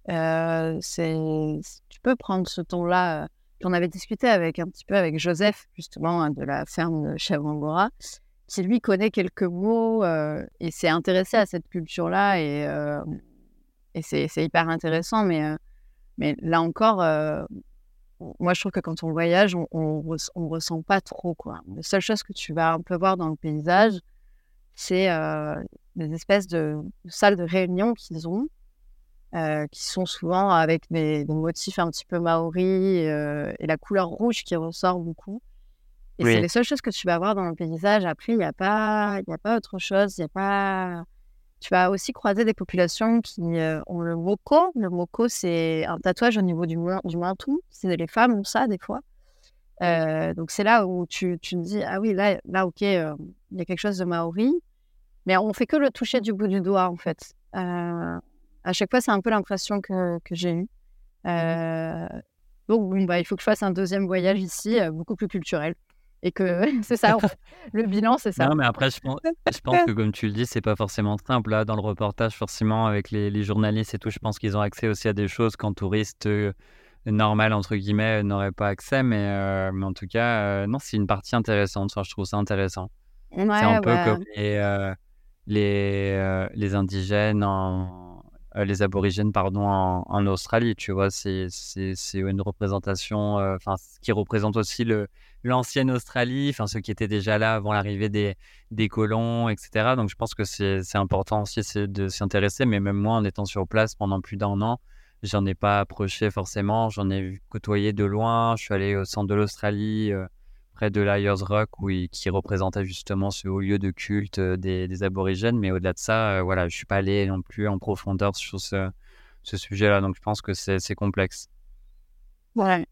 Speaker 2: c'est, tu peux prendre ce temps-là on avait discuté avec un petit peu avec Joseph, justement, de la ferme de Chèvre qui lui connaît quelques mots euh, et s'est intéressé à cette culture-là. Et, euh, c'est, hyper intéressant. Mais, euh, là encore, moi, je trouve que quand on voyage, on ne ressent pas trop. Quoi. La seule chose que tu vas un peu voir dans le paysage, c'est des espèces de salles de réunion qu'ils ont qui sont souvent avec des, motifs un petit peu maoris euh, et la couleur rouge qui ressort beaucoup. Et c'est les seules choses que tu vas voir dans le paysage. Après, il n'y a, pas, a pas autre chose. Y a pas... Tu vas aussi croiser des populations qui euh, ont le moko. Le moko, c'est un tatouage au niveau du, du menton. Les femmes ont ça des fois. donc c'est là où tu, tu, te dis, ah oui, là, là ok, il y a quelque chose de maori. Mais on fait que le toucher du bout du doigt, en fait à chaque fois, c'est un peu l'impression que, que j'ai eue. Mmh euh, donc, bon, bah, il faut que je fasse un deuxième voyage ici, euh, beaucoup plus culturel. Et que c'est ça, le bilan, c'est ça.
Speaker 1: Non, mais après, je pense, je pense, que comme tu le dis, c'est pas forcément simple. Là, dans le reportage, forcément, avec les, les journalistes et tout, je pense qu'ils ont accès aussi à des choses qu'un touriste euh, normal, entre guillemets, n'aurait pas accès. Mais, mais en tout cas, non, c'est une partie intéressante. je trouve ça intéressant. c'est un peu comme les, les, les indigènes en euh, les aborigènes pardon, en, Australie. Tu vois, c'est une représentation, euh, enfin, qui représente aussi l'ancienne Australie, enfin ceux qui étaient déjà là avant l'arrivée des, des colons, etc. Donc je pense que c'est important aussi de s'y intéresser, mais même moi en étant sur place pendant plus d'un an, j'en ai pas approché forcément, j'en ai côtoyé de loin, je suis allé au centre de l'Australie, euh, près de l'Ayers Rock, où qui représentait justement ce haut lieu de culte euh, des, aborigènes. Mais au-delà de ça, euh, voilà, je suis pas allé non plus en profondeur sur ce, sujet-là. Donc, je pense que c'est complexe.
Speaker 2: Ouais.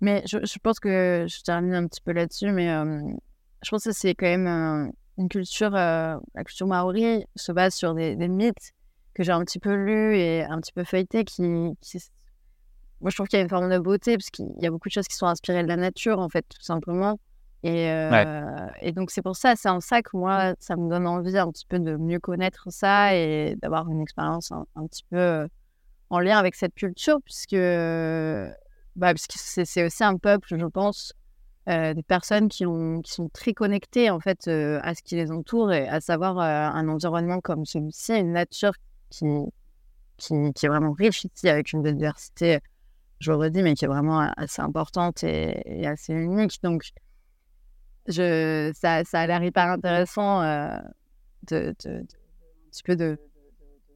Speaker 2: Mais je, je, pense que je termine un petit peu là-dessus, mais euh, je pense que c'est quand même une culture, la culture maori se base sur des, mythes que j'ai un petit peu lus et un petit peu feuilletés qui, qui moi, je trouve qu'il y a une forme de beauté parce qu'il y a beaucoup de choses qui sont inspirées de la nature, en fait, tout simplement. Et, euh, et donc, c'est pour ça, c'est en ça que moi, ça me donne envie un petit peu de mieux connaître ça et d'avoir une expérience un, petit peu euh, en lien avec cette culture, puisque, bah, parce que c'est aussi un peuple, je pense, des personnes qui, ont, qui sont très connectées en fait à ce qui les entoure, et à savoir un environnement comme celui-ci, une nature qui, qui, qui, est vraiment riche ici avec une biodiversité, je le redis, mais qui est vraiment assez importante et, assez unique. Donc, je, ça, ça a l'air hyper intéressant de, de, un petit peu de,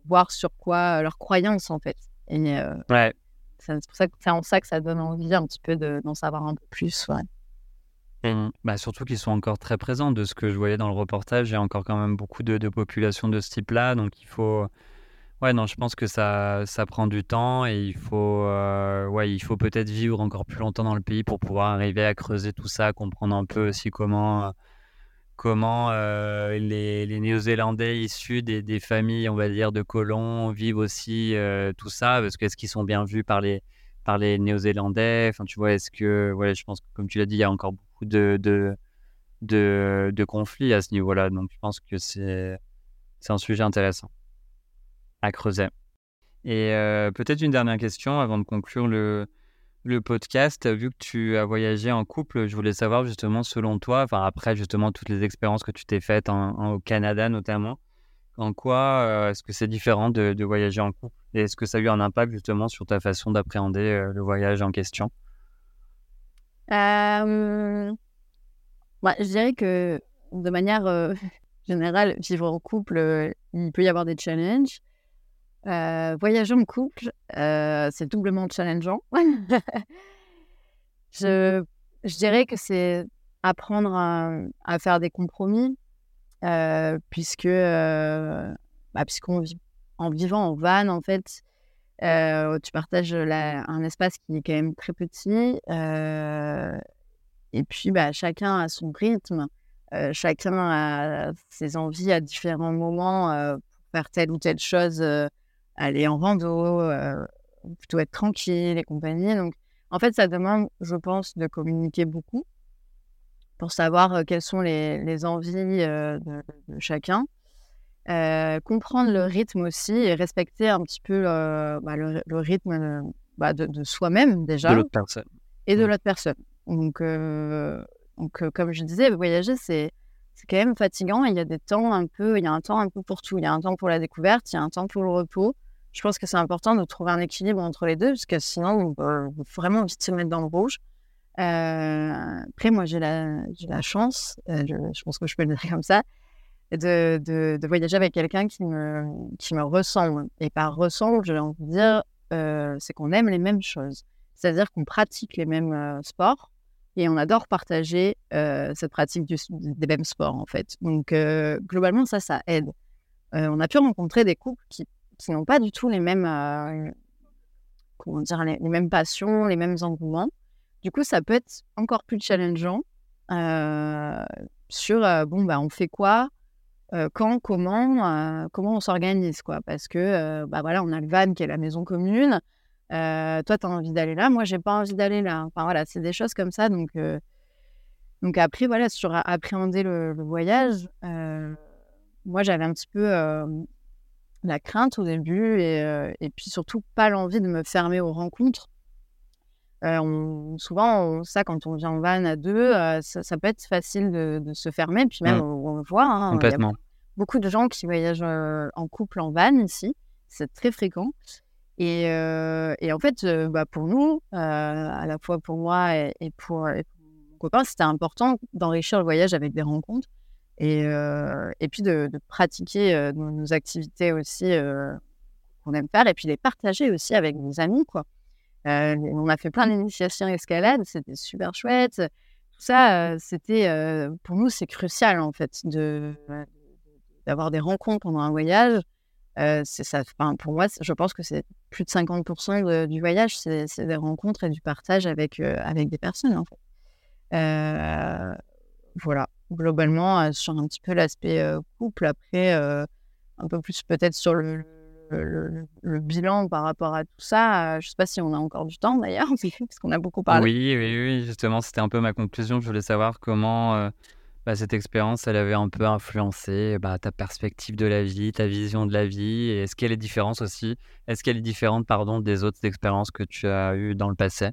Speaker 2: voir sur quoi leurs croyances en fait. Et,
Speaker 1: ouais.
Speaker 2: C'est pour ça que c'est en ça que ça donne envie un petit peu d'en savoir un peu plus. Ouais.
Speaker 1: Bah, surtout qu'ils sont encore très présents. De ce que je voyais dans le reportage, il y a encore quand même beaucoup de populations de ce type-là. Donc il faut. Ouais, non, je pense que ça, ça prend du temps et il faut, euh, ouais, il faut peut-être vivre encore plus longtemps dans le pays pour pouvoir arriver à creuser tout ça, comprendre un peu aussi comment, comment euh, les, les Néo-Zélandais issus des, des, familles, on va dire, de colons vivent aussi euh, tout ça. Parce qu'est-ce qu'ils sont bien vus par les, par les Néo-Zélandais? Enfin, tu vois, est-ce que, ouais, je pense que, comme tu l'as dit, il y a encore beaucoup de, de, de, conflits à ce niveau-là. Donc, je pense que c'est un sujet intéressant à creuser. Et euh, peut-être une dernière question avant de conclure le, le podcast. Vu que tu as voyagé en couple, je voulais savoir justement, selon toi, enfin après justement toutes les expériences que tu t'es faites au Canada notamment, en quoi euh, est-ce que c'est différent de, voyager en couple? Et est-ce que ça a eu un impact justement sur ta façon d'appréhender euh, le voyage en question?
Speaker 2: Bah, je dirais que de manière générale, vivre en couple, il peut y avoir des challenges. Voyager en couple, c'est doublement challengeant. je, je dirais que c'est apprendre à, faire des compromis, puisque bah, puisqu'on vit en vivant en van, en fait, euh, tu partages un espace qui est quand même très petit. Euh, et puis, bah, chacun a son rythme. Euh, chacun a ses envies à différents moments pour faire telle ou telle chose, aller en rando, plutôt être tranquille et compagnie. Donc, en fait, ça demande, je pense, de communiquer beaucoup pour savoir quelles sont les, les envies de, de, chacun. Euh, comprendre le rythme aussi et respecter un petit peu euh, bah, le, rythme euh, bah, de, soi-même déjà.
Speaker 1: De l'autre personne.
Speaker 2: Et de l'autre personne. Donc, donc comme je disais, voyager, c'est quand même fatigant. Il y a des temps un peu, il y a un temps un peu pour tout. Il y a un temps pour la découverte, il y a un temps pour le repos. Je pense que c'est important de trouver un équilibre entre les deux, parce que sinon, on peut vraiment vite se mettre dans le rouge. après, moi, j'ai la, chance, je, je, pense que je peux le dire comme ça, de, voyager avec quelqu'un qui me, ressemble. Et par ressemble, j'ai envie de dire, euh, c'est qu'on aime les mêmes choses. C'est-à-dire qu'on pratique les mêmes euh, sports et on adore partager euh, cette pratique des mêmes sports, en fait. Donc, globalement, ça, ça aide. on a pu rencontrer des couples qui, qui n'ont pas du tout les mêmes, comment dire, les, mêmes passions, les mêmes engouements. Du coup, ça peut être encore plus challengeant sur, bon, bah, on fait quoi quand, comment, comment on s'organise, quoi. Parce que, bah voilà, on a le van qui est la maison commune. toi, tu as envie d'aller là, moi, j'ai pas envie d'aller là. Enfin, voilà, c'est des choses comme ça. Donc, donc après, voilà, sur appréhender le, voyage, moi, j'avais un petit peu la crainte au début et, et puis surtout pas l'envie de me fermer aux rencontres. on, souvent, ça, quand on vient en van à deux, ça, peut être facile de, se fermer. Puis même, mmh. on, voit, hein,
Speaker 1: Complètement
Speaker 2: beaucoup de gens qui voyagent en couple en van ici. C'est très fréquent. Et, et en fait, bah, pour nous, à la fois pour moi et, pour, mon copain, c'était important d'enrichir le voyage avec des rencontres et, et puis de, pratiquer nos, activités aussi qu'on aime faire et puis les partager aussi avec nos amis. Quoi. on a fait plein d'initiations escalade, c'était super chouette. Tout ça, c'était pour nous, c'est crucial en fait de d'avoir des rencontres pendant un voyage, euh, ça. Pour moi, je pense que c'est plus de 50% du voyage, c'est des rencontres et du partage avec, euh, avec des personnes. Euh, voilà, globalement, sur un petit peu l'aspect couple. Après, un peu plus peut-être sur le, le, bilan par rapport à tout ça. je ne sais pas si on a encore du temps, d'ailleurs, parce qu'on a beaucoup parlé.
Speaker 1: Oui, oui, oui, justement, c'était un peu ma conclusion. Je voulais savoir comment bah, cette expérience, elle avait un peu influencé bah, ta perspective de la vie, ta vision de la vie. est-ce qu'elle est différente aussi Est-ce qu'elle est différente, pardon, des autres expériences que tu as eues dans le passé?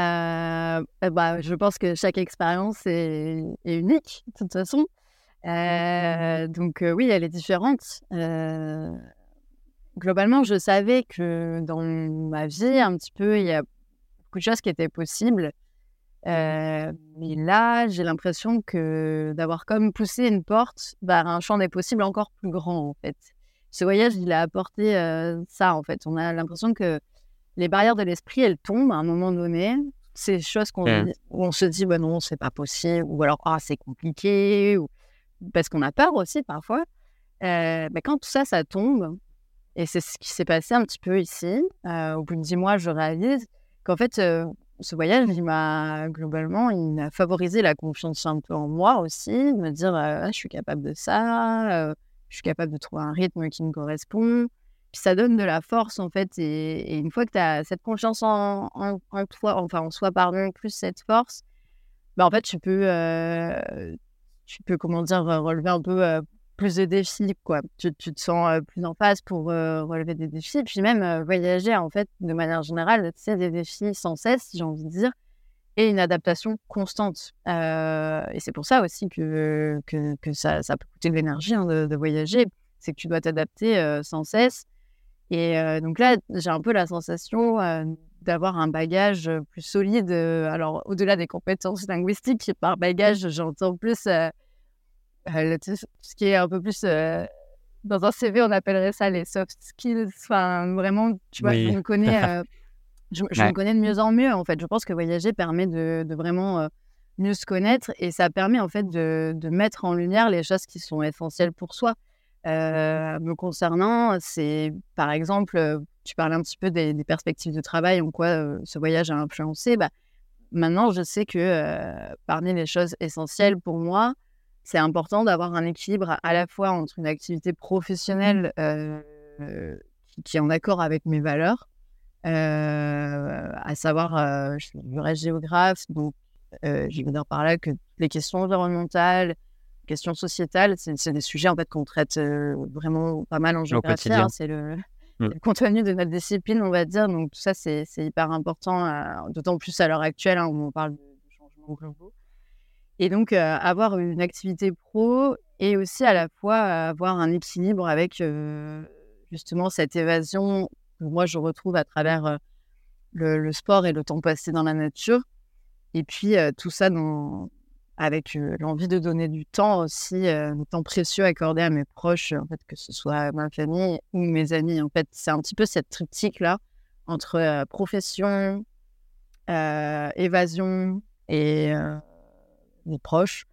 Speaker 2: Euh, bah, je pense que chaque expérience est, est, unique, de toute façon. Euh, donc oui, elle est différente. globalement, je savais que dans ma vie, un petit peu, il y a beaucoup de choses qui étaient possibles. mais là, j'ai l'impression que d'avoir comme poussé une porte vers un champ des possibles encore plus grand, en fait. Ce voyage, il a apporté ça, en fait. On a l'impression que les barrières de l'esprit, elles tombent à un moment donné. Ces choses qu'on mmh. où on se dit, bah non, c'est pas possible, ou alors, ah, c'est compliqué, ou... parce qu'on a peur aussi parfois. Euh, bah, quand tout ça, ça tombe, et c'est ce qui s'est passé un petit peu ici, euh, au bout de dix mois, je réalise qu'en fait, euh, ce voyage, il m'a globalement, il m'a favorisé la confiance un peu en moi aussi, de me dire, ah, je suis capable de ça, je suis capable de trouver un rythme qui me correspond. Puis ça donne de la force, en fait. Et, une fois que tu as cette confiance en, toi, enfin en soi, pardon, plus cette force, bah, en fait, tu peux, euh, tu peux, comment dire, relever un peu euh, plus de défis, quoi. Tu, tu te sens euh, plus en face pour relever des défis. Puis même voyager, en fait, de manière générale, c'est des défis sans cesse, j'ai envie de dire, et une adaptation constante. et c'est pour ça aussi que, que, que ça, ça, peut coûter de l'énergie hein, de, de, voyager. C'est que tu dois t'adapter sans cesse et donc là, j'ai un peu la sensation d'avoir un bagage plus solide. alors, au-delà des compétences linguistiques, par bagage, j'entends plus ce qui est un peu plus. dans un CV, on appellerait ça les soft skills. Enfin, vraiment, tu vois, je me connais. je, me connais de mieux en mieux, en fait. Je pense que voyager permet de, de vraiment mieux se connaître et ça permet, en fait, de, de mettre en lumière les choses qui sont essentielles pour soi. Euh, me concernant, c'est par exemple, tu parlais un petit peu des, perspectives de travail, en quoi ce voyage a influencé. Bah, maintenant, je sais que parmi les choses essentielles pour moi, c'est important d'avoir un équilibre à la fois entre une activité professionnelle qui, est en accord avec mes valeurs, à savoir, je suis géographe, donc je veux dire par là que les questions environnementales, questions sociétales, c'est des sujets en fait qu'on traite euh, vraiment pas mal en géographie. Hein, c'est le, mmh. le, contenu de notre discipline, on va dire. Donc tout ça, c'est hyper important, d'autant plus à l'heure actuelle hein, où on parle de, changement globaux. Et donc avoir une activité pro et aussi à la fois avoir un équilibre avec justement cette évasion que moi je retrouve à travers le, le, sport et le temps passé dans la nature. Et puis tout ça dans, avec l'envie de donner du temps aussi, du temps précieux accordé à mes proches, en fait, que ce soit ma famille ou mes amis. En fait, c'est un petit peu cette triptyque-là entre profession, évasion et mes proches.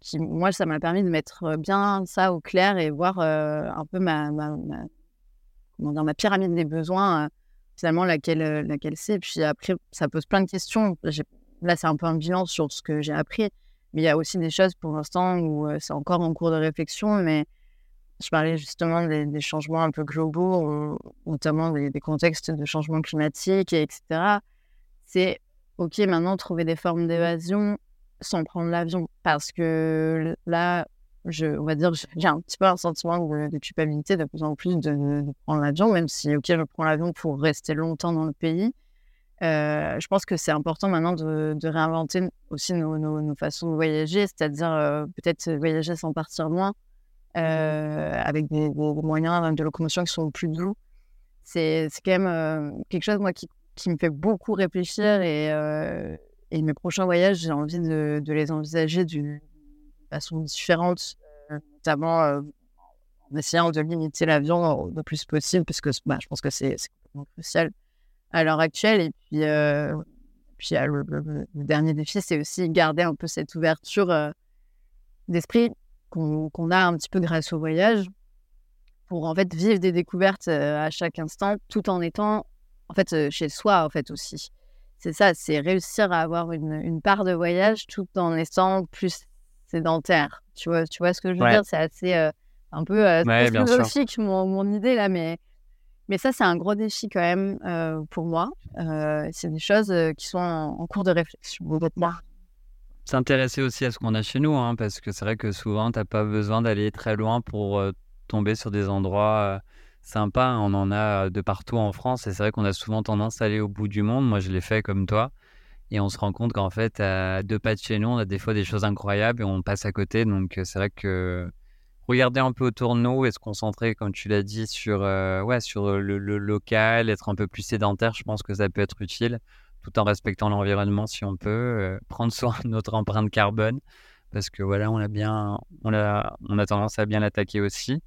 Speaker 2: Qui, moi, ça m'a permis de mettre bien ça au clair et voir un peu ma, pyramide des besoins, finalement, laquelle, laquelle c'est. Puis après, ça pose plein de questions. Là, c'est un peu un bilan sur ce que j'ai appris. Mais il y a aussi des choses pour l'instant où c'est encore en cours de réflexion, mais je parlais justement des, changements un peu globaux, notamment des, contextes de changement climatique, etc. C'est OK maintenant trouver des formes d'évasion sans prendre l'avion, parce que là, on va dire, j'ai un petit peu un sentiment de, culpabilité de plus en plus de, de prendre l'avion, même si, OK, je prends l'avion pour rester longtemps dans le pays. Euh, je pense que c'est important maintenant de, réinventer aussi nos, façons de voyager, c'est-à-dire euh, peut-être voyager sans partir loin, euh, avec des, moyens de locomotion qui sont plus doux. C'est quand même quelque chose moi, qui, me fait beaucoup réfléchir et, et mes prochains voyages, j'ai envie de, les envisager d'une façon différente, notamment en essayant de limiter l'avion le plus possible, parce que bah, je pense que c'est crucial à l'heure actuelle. Et puis, euh, puis euh, le, dernier défi, c'est aussi garder un peu cette ouverture euh, d'esprit qu'on a un petit peu grâce au voyage pour en fait vivre des découvertes à chaque instant tout en étant en fait chez soi en fait aussi. C'est ça, c'est réussir à avoir une, une, part de voyage tout en étant plus sédentaire. Tu vois, tu vois ce que je veux dire? C'est assez un peu philosophique mon, mon, idée là, mais mais ça, c'est un gros défi quand même euh, pour moi. Euh, c'est des choses euh, qui sont en, cours de réflexion.
Speaker 1: S'intéresser aussi à ce qu'on a chez nous, hein, parce que c'est vrai que souvent, tu n'as pas besoin d'aller très loin pour tomber sur des endroits sympas. On en a de partout en France et c'est vrai qu'on a souvent tendance à aller au bout du monde. Moi, je l'ai fait comme toi. Et on se rend compte qu'en fait, à deux pas de chez nous, on a des fois des choses incroyables et on passe à côté. Donc, c'est vrai que regarder un peu autour de nous et se concentrer, comme tu l'as dit, sur, ouais, sur le, local, être un peu plus sédentaire, je pense que ça peut être utile, tout en respectant l'environnement si on peut, prendre soin de notre empreinte carbone, parce que voilà, on a bien, on a, on a tendance à bien l'attaquer aussi.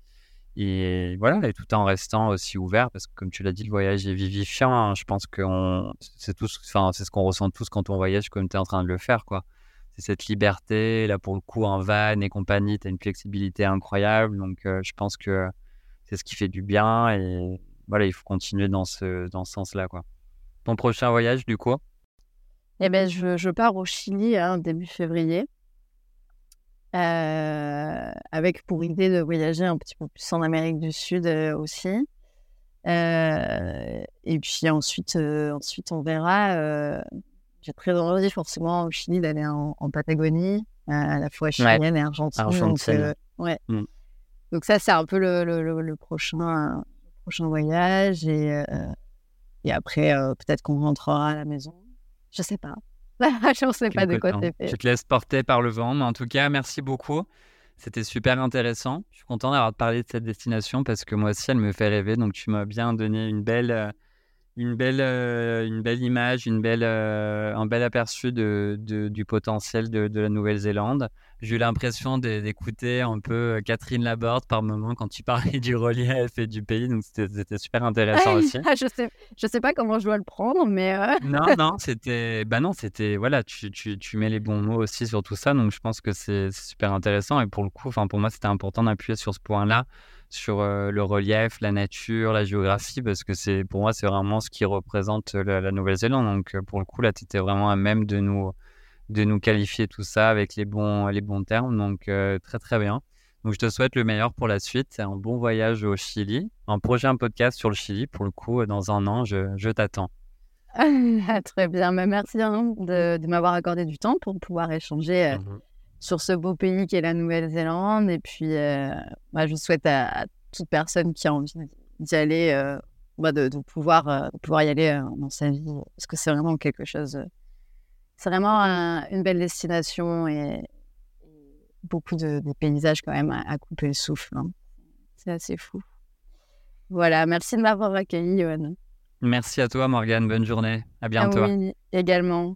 Speaker 1: Et voilà, et tout en restant aussi ouvert, parce que comme tu l'as dit, le voyage est vivifiant. Hein. Je pense que c'est c'est ce qu'on ressent tous quand on voyage, comme tu es en train de le faire, quoi. C'est cette liberté, là pour le coup, en van et compagnie, tu as une flexibilité incroyable. Donc, je pense que c'est ce qui fait du bien. Et voilà, il faut continuer dans ce, dans ce sens-là, quoi. Ton prochain voyage, du coup?
Speaker 2: Eh ben, je, je pars au Chili hein, début février. Euh, avec pour idée de voyager un petit peu plus en Amérique du Sud euh, aussi. Euh, et puis ensuite, ensuite on verra. J'ai très envie forcément au Chili d'aller en, Patagonie, à la fois chilienne et argentine. Donc, ouais. Mm. donc ça, c'est un peu le, le, le, prochain, prochain voyage. Et, et après, peut-être qu'on rentrera à la maison. Je sais pas. je ne sais pas de quoi tu fait.
Speaker 1: Je te laisse porter par le vent, mais en tout cas, merci beaucoup. C'était super intéressant. Je suis content d'avoir parlé de cette destination parce que moi aussi, elle me fait rêver. Donc, tu m'as bien donné une belle, euh, une belle, euh, une belle image, une belle, euh, un bel aperçu de, du potentiel de, de la Nouvelle-Zélande. J'ai eu l'impression d'écouter un peu euh, Catherine Laborde par moment quand tu parlais du relief et du pays, donc c'était super intéressant aussi.
Speaker 2: je sais, je sais pas comment je dois le prendre, mais
Speaker 1: non, non, c'était, bah non, c'était voilà, tu, tu, tu, mets les bons mots aussi sur tout ça, donc je pense que c'est super intéressant et pour le coup, enfin pour moi, c'était important d'appuyer sur ce point-là sur le relief, la nature, la géographie, parce que c'est pour moi c'est vraiment ce qui représente la, Nouvelle-Zélande. Donc pour le coup là, tu étais vraiment à même de nous de nous qualifier tout ça avec les bons les bons termes. Donc très très bien. Donc je te souhaite le meilleur pour la suite, un bon voyage au Chili, un prochain podcast sur le Chili pour le coup dans un an, je, je t'attends.
Speaker 2: très bien, Mais merci hein, de, de m'avoir accordé du temps pour pouvoir échanger. Mmh sur ce beau pays qui est la Nouvelle-Zélande. Et puis, euh, bah, je souhaite à, toute personne qui a envie d'y aller, euh, bah, de, pouvoir, euh, pouvoir y aller dans sa vie, parce que c'est vraiment quelque chose. c'est vraiment une belle destination et, beaucoup de, paysages quand même à, couper le souffle. Hein. C'est assez fou. Voilà, merci de m'avoir accueilli, Johan.
Speaker 1: Merci à toi, Morgane. Bonne journée. À bientôt. Ah
Speaker 2: oui, également.